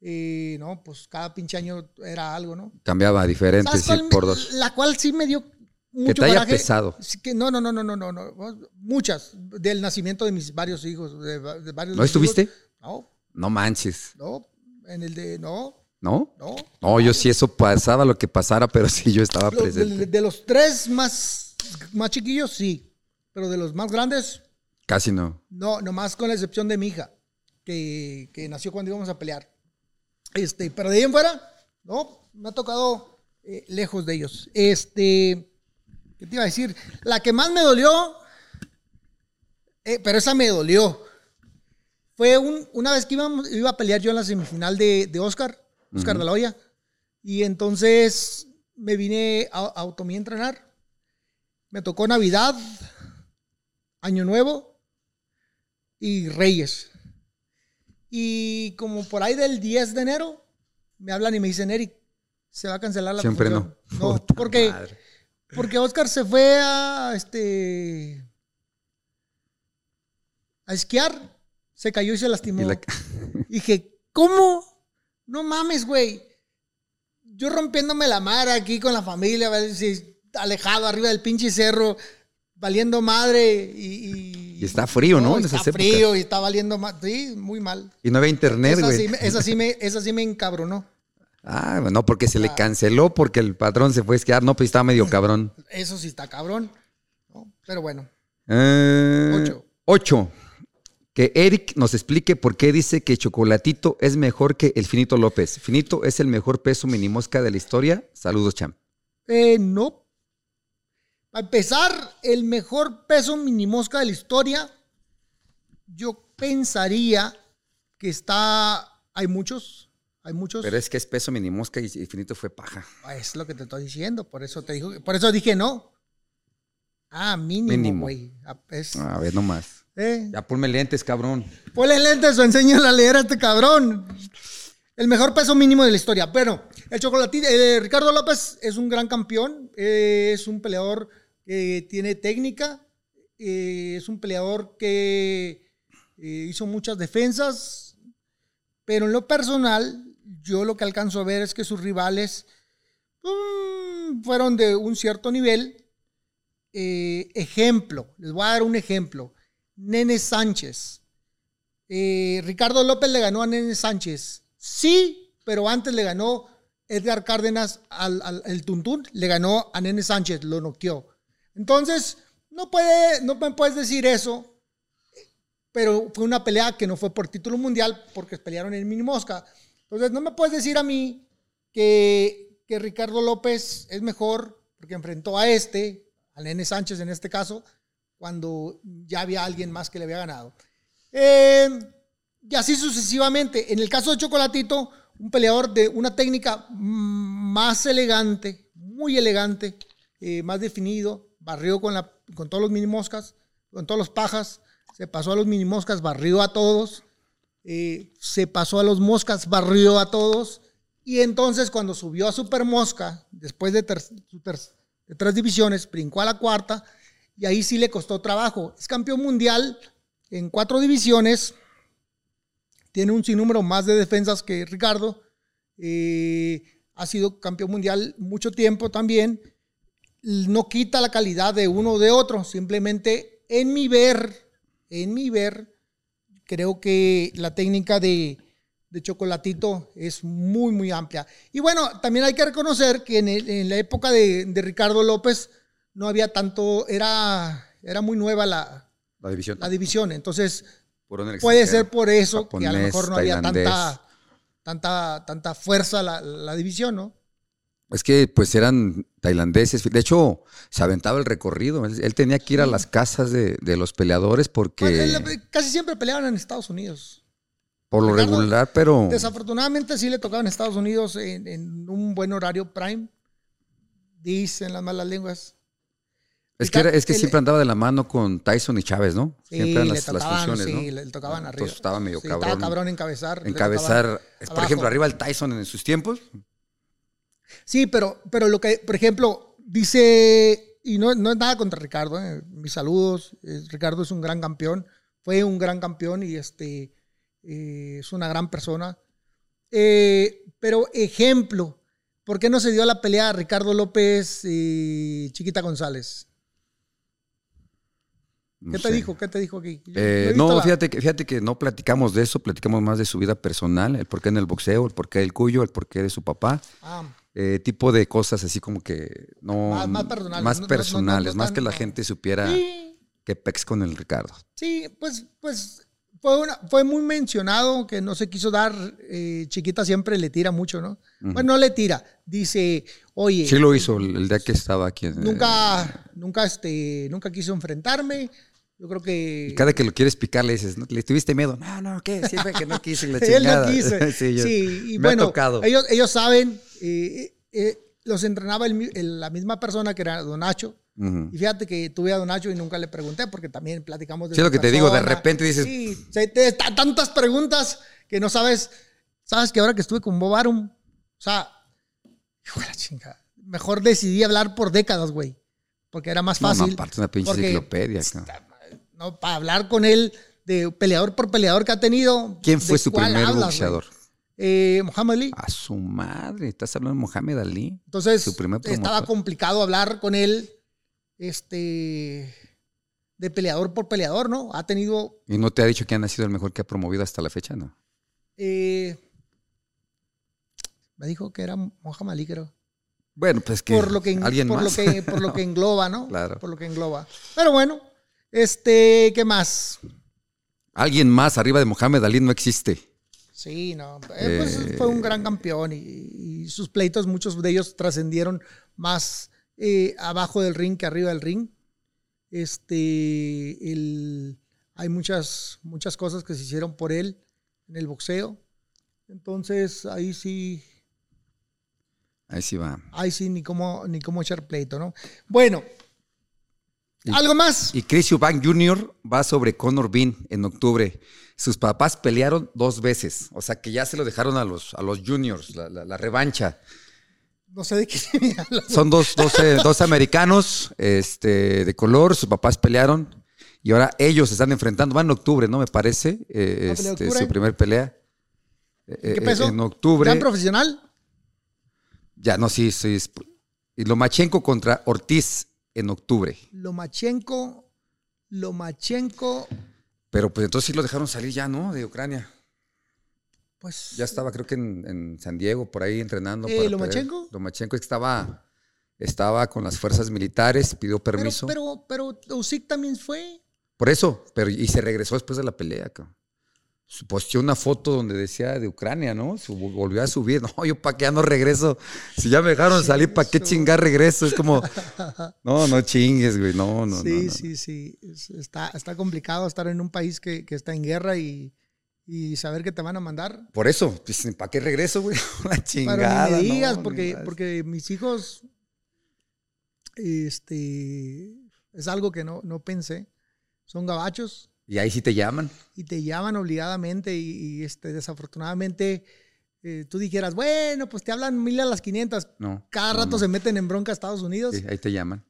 eh, no, pues cada pinche año era algo, ¿no? Cambiaba diferente, ¿Sabes sí, por dos. La cual sí me dio mucho te haya pesado. Que no, no, no, no, no, no, no, muchas del nacimiento de mis varios hijos, de, de varios ¿No hijos. estuviste? No, No manches, no, en el de, no, ¿no? no. No, yo sí eso pasaba lo que pasara, pero sí yo estaba de, presente. de los tres más, más chiquillos, sí. Pero de los más grandes, Casi no. No, nomás con la excepción de mi hija, que, que nació cuando íbamos a pelear. Este, pero de ahí en fuera, no, me ha tocado eh, lejos de ellos. Este, ¿qué te iba a decir? La que más me dolió, eh, pero esa me dolió. Fue un- una vez que íbamos, iba a pelear yo en la semifinal de, de Oscar, Oscar de la Hoya. Y entonces me vine a, a Otomí a entrenar. Me tocó Navidad, Año Nuevo y Reyes. Y como por ahí del 10 de enero, me hablan y me dicen, Eric, se va a cancelar la Siempre función". no. No, Puta porque, madre. porque Oscar se fue a este a esquiar, se cayó y se lastimó. Y la- Dije, ¿cómo? No mames, güey. Yo rompiéndome la mar aquí con la familia, alejado arriba del pinche cerro, valiendo madre y... Y está frío, ¿no? En está esas frío y está valiendo más. Sí, muy mal. Y no había internet, Esa güey. sí, me- esa, sí me, esa sí me encabronó. Ah, no, porque se le canceló porque el patrón se fue a esquiar. No, pues estaba medio cabrón. Eso sí está cabrón. ¿no? Pero bueno. Eh, Ocho. Ocho. Que Eric nos explique por qué dice que Chocolatito es mejor que el Finito López. Finito es el mejor peso minimosca de la historia. Saludos, champ. Eh, no. Para empezar, el mejor peso minimosca de la historia, yo pensaría que está. Hay muchos. Hay muchos. Pero es que es peso minimosca y y Finito fue paja. Es lo que te estoy diciendo. Por eso te dijo, por eso dije no. Ah, mínimo, güey. Ah, A ver, nomás. eh. Ya ponme lentes, cabrón. Ponle lentes o enséñale a leer a este cabrón. El mejor peso mínimo de la historia. Bueno, el chocolatito, eh, Ricardo López es un gran campeón. eh, es un peleador tiene técnica. eh, es un peleador que eh, hizo muchas defensas. Pero en lo personal, yo lo que alcanzo a ver es que sus rivales mm, fueron de un cierto nivel. Eh, ejemplo, les voy a dar un ejemplo. Nene Sánchez. Ricardo López le ganó a Nene Sánchez. Sí, pero antes le ganó Edgar Cárdenas al, al- el Tuntún, le ganó a Nene Sánchez, lo noqueó. Entonces, no, no me puedes decir eso, pero fue una pelea que no fue por título mundial porque pelearon en mini mosca. Entonces, no me puedes decir a mí que, que Ricardo López es mejor porque enfrentó a este, al Nene Sánchez en este caso, cuando ya había alguien más que le había ganado. Eh, y así sucesivamente. En el caso de Chocolatito, un peleador de una técnica más elegante, muy elegante, eh, más definido, barrió con, la, con todos los mini moscas, con todos los pajas, se pasó a los mini moscas, barrió a todos, eh, se pasó a los moscas, barrió a todos, y entonces cuando subió a Super Mosca, después de, de tres divisiones, brincó a la cuarta, y ahí sí le costó trabajo. Es campeón mundial en cuatro divisiones, tiene un sinnúmero más de defensas que Ricardo, eh, ha sido campeón mundial mucho tiempo también, no quita la calidad de uno o de otro, simplemente en mi ver, en mi ver, creo que la técnica de, de Chocolatito es muy, muy amplia. Y bueno, también hay que reconocer que en, el- en la época de, de Ricardo López no había tanto, era, era muy nueva la, La división. la división, entonces puede ser por eso que a lo mejor no había tanta, tanta, tanta fuerza la, la división, ¿no? Es que pues eran tailandeses. De hecho, se aventaba el recorrido. Él, él tenía que ir a las casas de, de los peleadores porque Pues, casi siempre peleaban en Estados Unidos. por lo Ricardo, regular, pero Desafortunadamente sí le tocaba en Estados Unidos en, en un buen horario prime. Dicen las malas lenguas. es que, era- es que el- siempre andaba de la mano con Tyson y Chávez, ¿no? Sí, Siempre eran le las, las funciones, sí, ¿no? le tocaban arriba. entonces estaba medio Sí, cabrón. Estaba cabrón encabezar. Encabezar, por abajo. ejemplo, arriba el Tyson en sus tiempos. Sí, pero, pero lo que, por ejemplo, dice, y no, no es nada contra Ricardo, eh, mis saludos, Ricardo es un gran campeón, fue un gran campeón y este, eh, es una gran persona. Eh, pero ejemplo, ¿por qué no se dio la pelea a Ricardo López y Chiquita González? No ¿Qué sé. te dijo? ¿Qué te dijo aquí? Yo- Eh, no, la- fíjate que, fíjate que no platicamos de eso, platicamos más de su vida personal, el porqué en el boxeo, el porqué del cuyo, el porqué de su papá, Ah, eh, tipo de cosas así como que no... Más- más personales, Más no- no- no- personales, más que la gente supiera sí, qué pex con el Ricardo. Sí, pues, pues fue, una, fue muy mencionado que no se quiso dar. eh, Chiquita siempre le tira mucho, ¿no? Bueno, no le tira. Dice, oye, Sí lo hizo el, el día que estaba aquí. nunca, nunca, este, nunca quiso enfrentarme. Yo creo que. Y cada que lo quieres picar le dices, ¿no? ¿le tuviste miedo? No, no, ¿qué? Siempre que no quise la Él no chingada. quiso. sí, yo- sí, y me bueno, ha tocado. Ellos, ellos saben, eh, eh, los entrenaba el la misma persona que era Don Nacho. Y fíjate que tuve a Don Nacho y nunca le pregunté porque también platicamos de Sí, lo que te digo, de repente dices- Sí, se te ta- tantas preguntas que no sabes. Sabes que ahora que estuve con Bob Arum, o sea, hijo de la chinga. Mejor decidí hablar por décadas, güey. Porque era más No, fácil. no, aparte una pinche enciclopedia. No, para hablar con él de peleador por peleador que ha tenido. ¿Quién fue ¿de su primer hablas, boxeador? Eh, Muhammad Ali. A su madre, estás hablando de Mohamed Ali. Entonces, Su primer estaba complicado hablar con él, este, de peleador por peleador, ¿no? Ha tenido, Y no te ha dicho que ha sido el mejor que ha promovido hasta la fecha, ¿no? eh, me dijo que era Mohamed Ali, creo. Bueno, pues que Por lo que, en- alguien por más. lo que, por lo que engloba, ¿no? Claro. Por lo que engloba. Pero bueno, este, ¿qué más? alguien más arriba de Mohamed Ali no existe. Sí, no. eh, pues, Eh. fue un gran campeón y, y sus pleitos, muchos de ellos trascendieron más eh, abajo del ring que arriba del ring. Este, el, hay muchas, muchas cosas que se hicieron por él en el boxeo. Entonces, ahí sí, Ahí sí va. ahí sí, ni cómo, ni cómo echar pleito, ¿no? Bueno, ¿algo más? Y Chris Eubank Jr. va sobre Conor Bean en octubre. Sus papás pelearon dos veces. O sea que ya se lo dejaron a los, a los juniors, la, la- la revancha. No sé de qué me hablas. Son dos, dos, eh, dos americanos este, de color, sus papás pelearon y ahora ellos se están enfrentando. Va en octubre, ¿no? Me parece. eh, ¿Va a pelear este, su primer pelea. Eh, ¿Qué eh, peso? En octubre. ¿Ya en profesional? Ya, no, sí, sí. Y Lomachenko contra Ortiz en octubre. Lomachenko, Lomachenko, Pero pues entonces sí lo dejaron salir ya, ¿no? De Ucrania. pues... Ya estaba, creo que en, en San Diego, por ahí entrenando. Eh, para ¿Lomachenko? pelear. Lomachenko es que estaba, estaba con las fuerzas militares, pidió Pero, permiso. pero, pero Usyk también fue. Por eso, pero y se regresó después de la pelea, cabrón. Posteó una foto donde decía de Ucrania, ¿no? Volvió a subir. No, yo para qué ya no regreso. Si ya me dejaron salir, ¿para qué chingar regreso? Es como, no, no chingues, güey. No, no, sí, no, no. sí, sí. Es- Está, está complicado estar en un país que, que está en guerra y, y saber que te van a mandar. Por eso, pues, ¿para qué regreso, güey? Una Pero chingada. ni me no, digas, ni porque, más. porque mis hijos, este, es algo que no, no pensé. Son gabachos Y ahí sí te llaman. y te llaman obligadamente y, y, este, desafortunadamente eh, tú dijeras, bueno, pues te hablan mil a las 500. No. Cada no, rato no. se meten en bronca a Estados Unidos. Sí, ahí te llaman.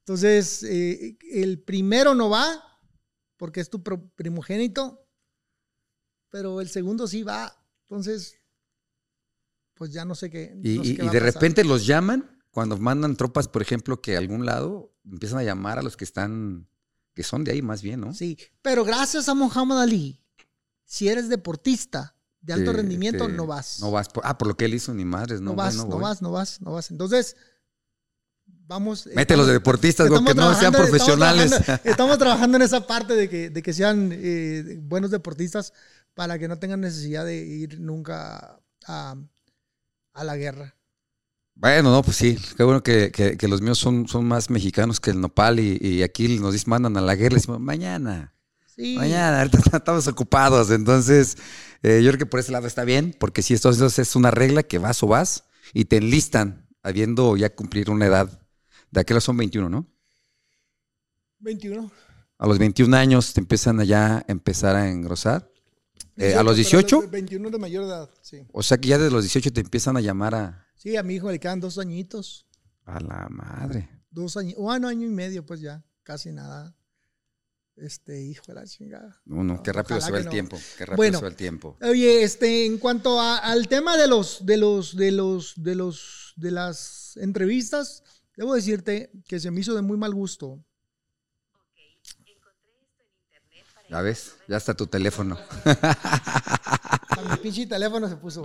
Entonces, eh, el primero no va porque es tu primogénito, pero el segundo sí va. Entonces, pues ya no sé qué. Y, no sé y- qué y va a de pasar. repente los llaman cuando mandan tropas, por ejemplo, que a algún lado empiezan a llamar a los que están, que son de ahí más bien, ¿no? Sí, pero gracias a Muhammad Ali, si eres deportista de alto Te- rendimiento, te- no vas. No vas. por- ah, por lo que él hizo, ni madres, no, No voy, vas, no no voy. vas, no vas, no vas. Entonces, vamos. Mételos de deportistas, que no sean profesionales. Estamos trabajando, estamos trabajando en esa parte de que, de que sean eh, buenos deportistas para que no tengan necesidad de ir nunca a, a la guerra. Bueno, no, pues sí. Qué bueno que, que- que los míos son, son más mexicanos que el nopal y, y aquí nos dicen, mandan a la guerra y decimos, mañana, Sí. mañana, ahorita estamos ocupados. Entonces, eh, yo creo que por ese lado está bien, porque si esto, es una regla que vas o vas y te enlistan habiendo ya cumplir una edad. De aquellos son 21, ¿no? 21. A los 21 años te empiezan a ya empezar a engrosar. Eh, a los 18, 21 de mayor edad, sí. o sea que ya desde los 18 te empiezan a llamar a, Sí, a mi hijo le quedan dos añitos. a la madre. Dos años, un año y medio, pues ya, casi nada. Este, hijo de la chingada. No, no, qué rápido Ojalá se va el no. tiempo. Qué rápido Bueno. se va el tiempo. Oye, este, en cuanto a- al tema de los, de los, de los, de los, de las entrevistas, debo decirte que se me hizo de muy mal gusto. ¿Ya ves? Ya está tu teléfono. A mi pinche teléfono se puso.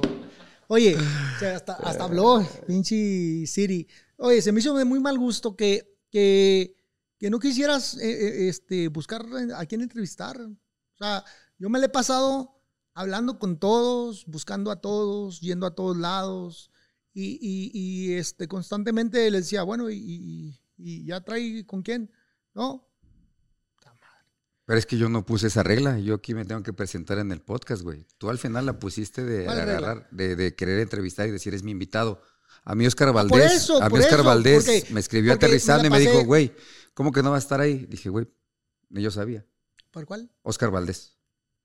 Oye, hasta, hasta habló, pinche Siri. Oye, se me hizo de muy mal gusto que, que que no quisieras eh, eh, este, buscar a quién entrevistar. O sea, yo me le he pasado hablando con todos, buscando a todos, yendo a todos lados. Y, y- este, constantemente le decía, bueno, y- y ya trae con quién? No, Pero es que yo no puse esa regla. Yo aquí me tengo que presentar en el podcast, güey. Tú al final la pusiste de agarrar, de, de querer entrevistar y decir, es mi invitado. A mí Oscar por Valdés, eso, a mí por Oscar eso, Valdés porque- me escribió aterrizando me y me dijo, güey, ¿cómo que no va a estar ahí? Dije, güey, ni yo sabía. ¿por cuál? Oscar Valdés.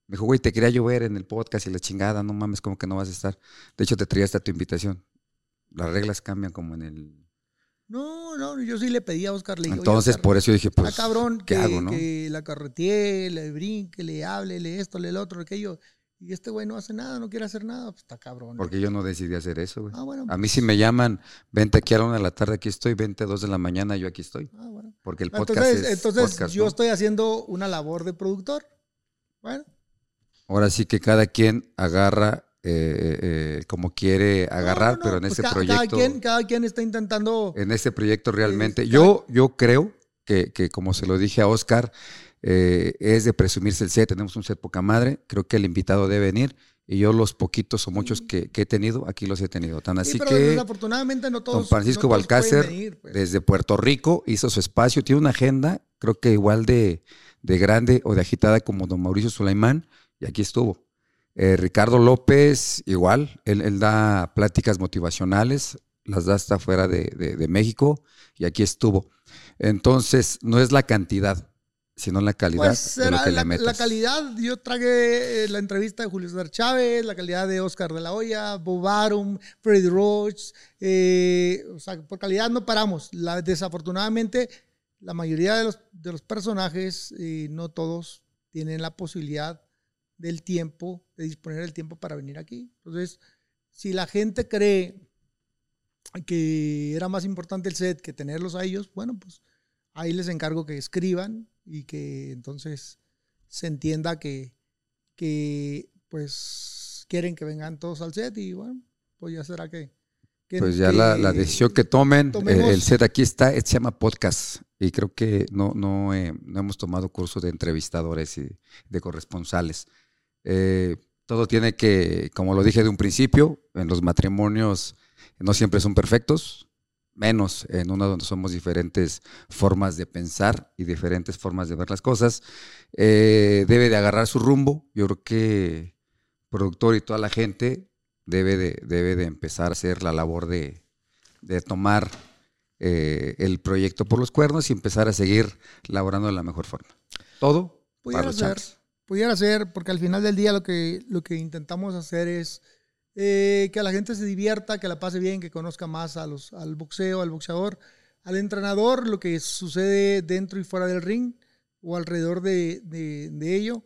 Me dijo, güey, te quería yo ver en el podcast y la chingada, no mames, ¿cómo que no vas a estar? De hecho, te traía hasta tu invitación. Las reglas cambian como en el... No, no, yo sí le pedí a Oscar. Le digo, "Oye, Entonces, Oscar, por eso yo dije, pues, cabrón ¿qué que, hago, no? que la carretee, le brinque, le hable, le esto, le lo otro, aquello. Y este güey no hace nada, no quiere hacer nada, pues está cabrón. Porque yo no decidí hacer eso, güey. Ah, bueno. A mí si me llaman, vente aquí a la una de la tarde, aquí estoy, vente a dos de la mañana, yo aquí estoy. Ah, bueno. Porque el podcast Entonces, es entonces podcast, yo ¿no? estoy haciendo una labor de productor. Bueno, Ahora sí que cada quien agarra eh, eh, como quiere agarrar, no, no, pero en pues ese ca- proyecto, Cada quien, cada quien está intentando. en ese proyecto realmente, Eh, yo, yo creo que, que como se lo dije a Oscar, eh, es de presumirse el set, tenemos un set poca madre, creo que el invitado debe venir y yo los poquitos o muchos que, que he tenido, aquí los he tenido. Tan Sí, así pero que desafortunadamente no todos. don Francisco no todos Balcácer, venir, pues. desde Puerto Rico, hizo su espacio, tiene una agenda, creo que igual de, de grande o de agitada como don Mauricio Sulaimán, y aquí estuvo. Eh, Ricardo López, igual, él, él da pláticas motivacionales, las da hasta fuera de, de- de México, y aquí estuvo. Entonces, no es la cantidad, sino la calidad Pues de lo será que la, le metes. la calidad, yo tragué eh, la entrevista de Julio César Chávez, la calidad de Oscar de la Hoya, Bob Arum, Freddy Roach, eh, o sea, por calidad no paramos. La, desafortunadamente, la mayoría de los, de los personajes, eh, no todos, tienen la posibilidad del tiempo, de disponer del tiempo para venir aquí. Entonces, si la gente cree que era más importante el set que tenerlos a ellos, bueno, pues ahí les encargo que escriban y que entonces se entienda que, que pues quieren que vengan todos al set y bueno, pues ya será que... que- Pues ya la, decisión que tomen, eh, tomemos- el set aquí está, se llama podcast y creo que no, no, eh, no hemos tomado curso de entrevistadores y de corresponsales. Eh, todo tiene que, como lo dije de un principio, en los matrimonios no siempre son perfectos, menos en uno donde somos diferentes formas de pensar y diferentes formas de ver las cosas. Eh, debe de agarrar su rumbo. Yo creo que productor y toda la gente debe de, debe de empezar a hacer la labor de, de tomar eh, el proyecto por los cuernos y empezar a seguir laborando de la mejor forma. Todo para los. Pudiera ser, porque al final del día lo que, lo que intentamos hacer es eh, que la gente se divierta, que la pase bien, que conozca más a los, al boxeo, al boxeador, al entrenador, lo que sucede dentro y fuera del ring o alrededor de, de- de ello.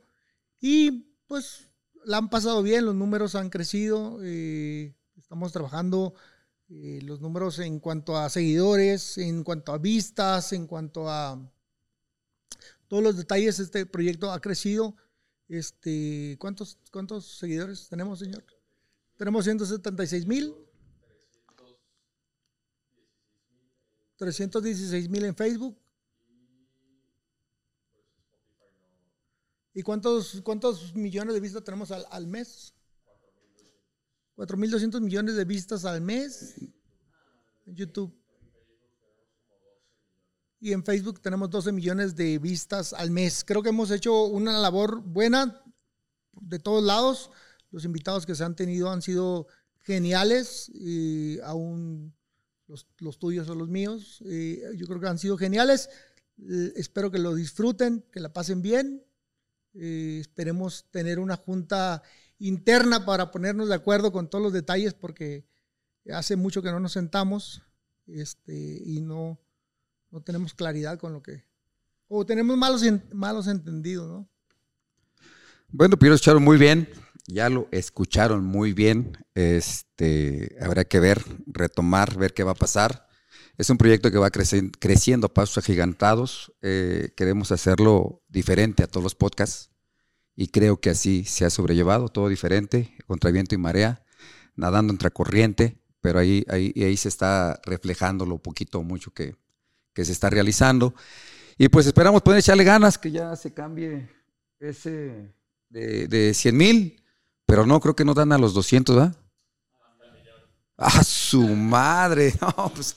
Y pues la han pasado bien, los números han crecido, eh, estamos trabajando eh, los números en cuanto a seguidores, en cuanto a vistas, en cuanto a todos los detalles. Este proyecto ha crecido. Este, ¿cuántos, ¿Cuántos seguidores tenemos, señor? Tenemos 176 mil. 316 mil en Facebook. ¿Y cuántos, cuántos millones de vistas tenemos al, al mes? 4.200 millones de vistas al mes en YouTube. Y en Facebook tenemos 12 millones de vistas al mes. Creo que hemos hecho una labor buena de todos lados. Los invitados que se han tenido han sido geniales, y aún los, los tuyos o los míos. eh, yo creo que han sido geniales. Eh, espero que lo disfruten, que la pasen bien. Eh, esperemos tener una junta interna para ponernos de acuerdo con todos los detalles porque hace mucho que no nos sentamos este, y no, no tenemos claridad con lo que... O tenemos malos, malos entendidos, ¿no? Bueno, pero escucharon muy bien, ya lo escucharon muy bien. Este, habrá que ver, retomar, ver qué va a pasar. Es un proyecto que va creci- creciendo a pasos agigantados. Eh, queremos hacerlo diferente a todos los podcasts y creo que así se ha sobrellevado, todo diferente, contra viento y marea, nadando entre corriente, pero ahí, ahí, ahí se está reflejando lo poquito o mucho que, que se está realizando. Y pues esperamos poder echarle ganas, que ya se cambie ese de, de 100 mil, pero no, creo que no dan a los 200, ¿verdad? ¡A su madre! No, pues,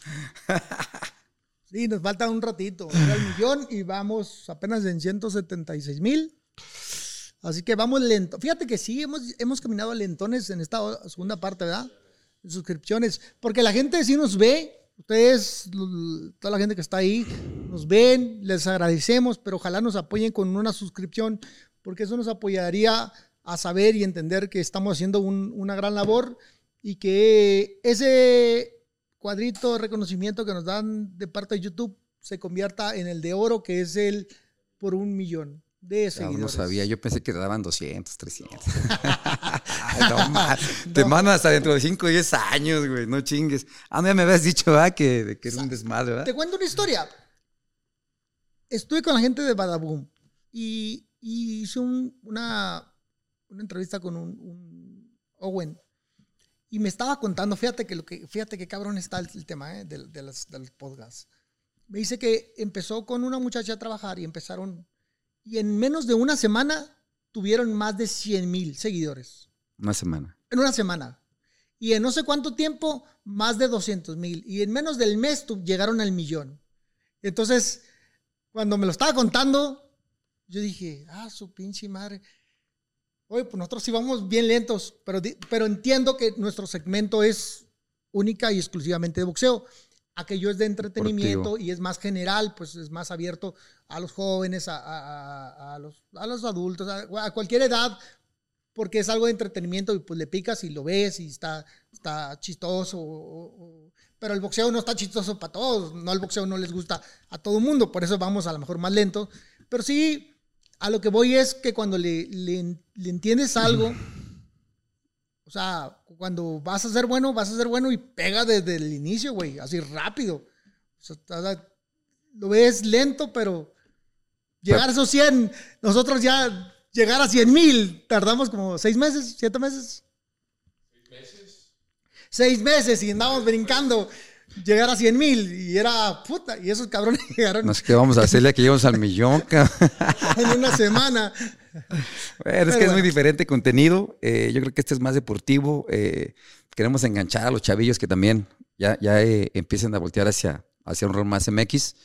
Sí, nos falta un ratito. El millón y vamos apenas en 176 mil. Así que vamos lento. Fíjate que sí, hemos, hemos caminado lentones en esta segunda parte, ¿verdad? Suscripciones. Porque la gente sí nos ve. Ustedes, toda la gente que está ahí, nos ven, les agradecemos, pero ojalá nos apoyen con una suscripción, porque eso nos apoyaría a saber y entender que estamos haciendo un- una gran labor y que ese cuadrito de reconocimiento que nos dan de parte de YouTube se convierta en el de oro, que es el por un millón de seguidores. no sabía, yo pensé que te daban 200, 300. Ay, no, ma- Te mandan hasta dentro de 5 o 10 años, güey, no chingues. Ah, no, ya me habías dicho, ¿verdad? Que, de que era un desmadre, ¿verdad? Te cuento una historia. Estuve con la gente de Badaboom y, y hice un- una, una entrevista con un, un Owen y me estaba contando, fíjate que lo que, fíjate que cabrón está el, el tema eh, de, de las- de los podcasts. Me dice que empezó con una muchacha a trabajar y empezaron y en menos de una semana tuvieron más de 100 mil seguidores. Una semana. En una semana. Y en no sé cuánto tiempo, más de 200 mil. Y en menos del mes llegaron al millón. Entonces, cuando me lo estaba contando, yo dije, ah, su pinche madre. Oye, pues nosotros sí vamos bien lentos, pero, pero entiendo que nuestro segmento es única y exclusivamente de boxeo. Aquello es de entretenimiento y es más general, pues es más abierto a los jóvenes, a, a- los, a los adultos, a, cualquier edad, porque es algo de entretenimiento y pues le picas y lo ves y está, está chistoso. o- o- pero el boxeo no está chistoso para todos, no el boxeo no les gusta a todo el mundo, por eso vamos a lo mejor más lento. Pero sí, a lo que voy es que cuando le, le- le entiendes algo, o sea, cuando vas a ser bueno, vas a ser bueno y pega desde el inicio, güey, así rápido. O sea, lo ves lento, pero llegar a esos 100, nosotros ya llegar a 100 mil, tardamos como seis meses, siete meses. Seis meses y andábamos brincando. Llegar a 100 mil y era puta. Y esos cabrones llegaron No sé qué vamos a hacerle que lleguemos al millón, cabrón. en una semana. Bueno, es que es muy diferente contenido. eh, yo creo que este es más deportivo. eh, queremos enganchar a los chavillos que también ya, ya eh, empiecen a voltear hacia, hacia un rol más MX.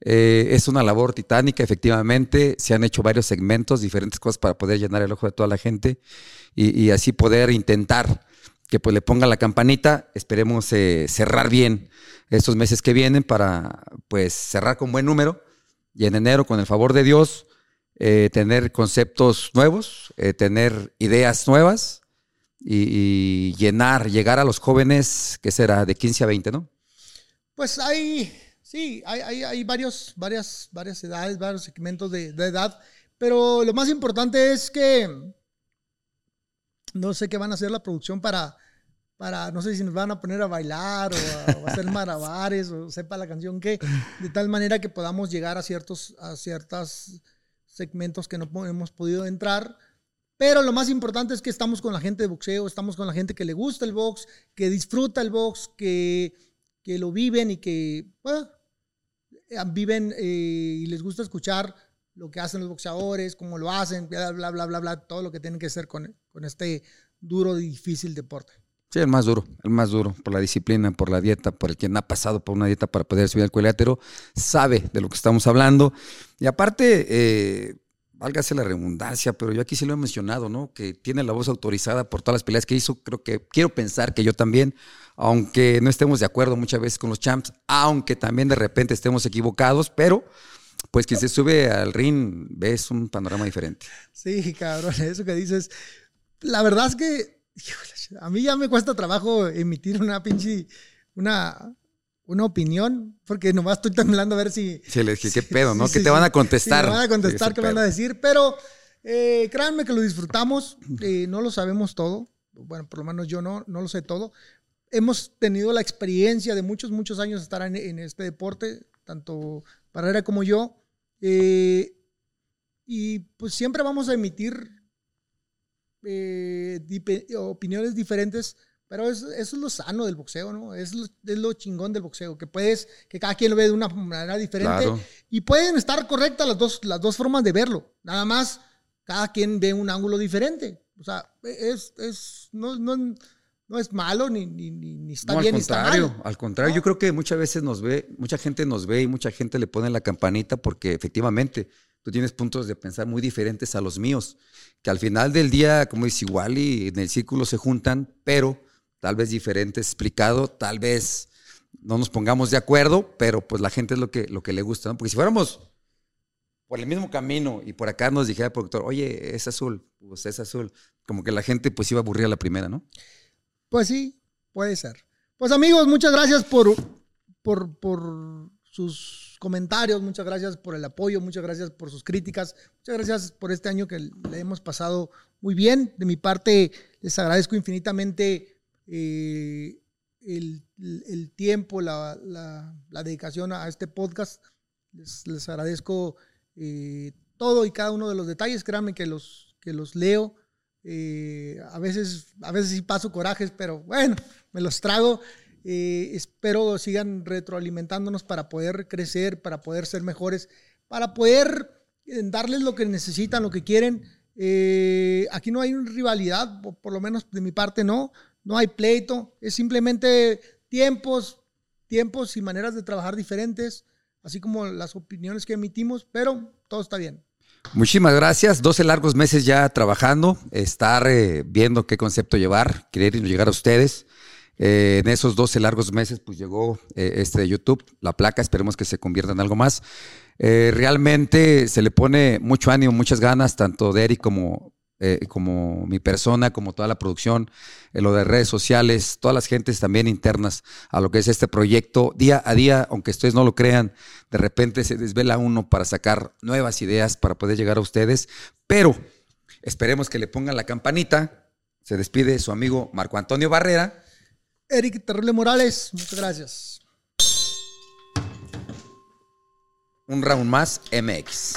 Es una labor titánica, efectivamente. Se han hecho varios segmentos, diferentes cosas para poder llenar el ojo de toda la gente y, y así poder intentar que pues le ponga la campanita. Esperemos cerrar bien estos meses que vienen para pues cerrar con buen número y en enero, con el favor de Dios, eh, tener conceptos nuevos, eh, tener ideas nuevas y, y llenar, llegar a los jóvenes, que será de 15 a 20, ¿no? Pues hay, sí, hay, hay, hay varios, varias, varias edades, varios segmentos de, de edad, pero lo más importante es que no sé qué van a hacer la producción para, para no sé si nos van a poner a bailar o a, o a hacer malabares o sepa la canción que, de tal manera que podamos llegar a ciertos, a ciertos segmentos que no hemos podido entrar. Pero lo más importante es que estamos con la gente de boxeo, estamos con la gente que le gusta el box, que disfruta el box, que, que lo viven y que bueno, eh, viven eh, y les gusta escuchar lo que hacen los boxeadores, cómo lo hacen, bla, bla, bla, bla, bla, todo lo que tienen que hacer con, con este duro y difícil deporte. Sí, el más duro, el más duro, por la disciplina, por la dieta, por el quien ha pasado por una dieta para poder subir al cuadrilátero, sabe de lo que estamos hablando. Y aparte, eh, válgase la redundancia, pero yo aquí sí lo he mencionado, ¿no? Que tiene la voz autorizada por todas las peleas que hizo. Creo que quiero pensar que yo también, aunque no estemos de acuerdo muchas veces con los champs, aunque también de repente estemos equivocados, pero pues quien se sube al ring ves un panorama diferente. Sí, cabrón, eso que dices. La verdad es que híjole, a mí ya me cuesta trabajo emitir una pinche, una, una opinión, porque nomás estoy temblando a ver si... Sí, le dije, ¿qué pedo, no? Sí, ¿Qué sí, te van a contestar? Sí, me van a contestar, qué me van a decir, pero eh, créanme que lo disfrutamos, eh, no lo sabemos todo, bueno, por lo menos yo no, no lo sé todo. Hemos tenido la experiencia de muchos, muchos años de estar en, en este deporte, tanto Barrera como yo, eh, y pues siempre vamos a emitir eh, opiniones diferentes Pero es- eso es lo sano del boxeo, ¿no? Es lo, es lo chingón del boxeo, que puedes, que cada quien lo ve de una manera diferente. Claro. Y pueden estar correctas las dos, las dos formas de verlo. Nada más, cada quien ve un ángulo diferente. O sea, es, es, no, no, no es malo ni, ni, ni- está No, bien ni está mal. al contrario, yo creo que muchas veces nos ve, mucha gente nos ve y mucha gente le pone la campanita porque efectivamente tú tienes puntos de pensar muy diferentes a los míos, que al final del día, como es igual y en el círculo se juntan, pero tal vez diferente explicado, tal vez no nos pongamos de acuerdo, pero pues la gente es lo que, lo que le gusta, ¿no? Porque si fuéramos por el mismo camino y por acá nos dijera el productor, oye, es azul, pues es azul, como que la gente pues iba a aburrir a la primera, ¿no? Pues sí, puede ser. Pues amigos, muchas gracias por, por, por sus comentarios, muchas gracias por el apoyo, muchas gracias por sus críticas, muchas gracias por este año que le hemos pasado muy bien. De mi parte, les agradezco infinitamente eh, el, tiempo, la, dedicación a este podcast. Les, les agradezco eh, todo y cada uno de los detalles, créanme que los, que los leo. Eh, a veces, a veces sí paso corajes, pero bueno, me los trago. Eh, espero sigan retroalimentándonos para poder crecer, para poder ser mejores, para poder eh, darles lo que necesitan, lo que quieren. Eh, aquí no hay rivalidad, por, por lo menos de mi parte no. No hay pleito, es simplemente tiempos, tiempos y maneras de trabajar diferentes, así como las opiniones que emitimos, pero todo está bien. Muchísimas gracias. 12 largos meses ya trabajando, estar eh, viendo qué concepto llevar, querer llegar a ustedes. Eh, en esos 12 largos meses, pues llegó eh, este de YouTube, la placa, esperemos que se convierta en algo más. Eh, realmente se le pone mucho ánimo, muchas ganas, tanto de Eric como, como mi persona, como toda la producción, lo de redes sociales, todas las gentes también internas a lo que es este proyecto. Día a día, aunque ustedes no lo crean, de repente se desvela uno para sacar nuevas ideas para poder llegar a ustedes, pero esperemos que le pongan la campanita. Se despide su amigo Marco Antonio Barrera. Eric Terrible Morales, muchas gracias. Un round más MX.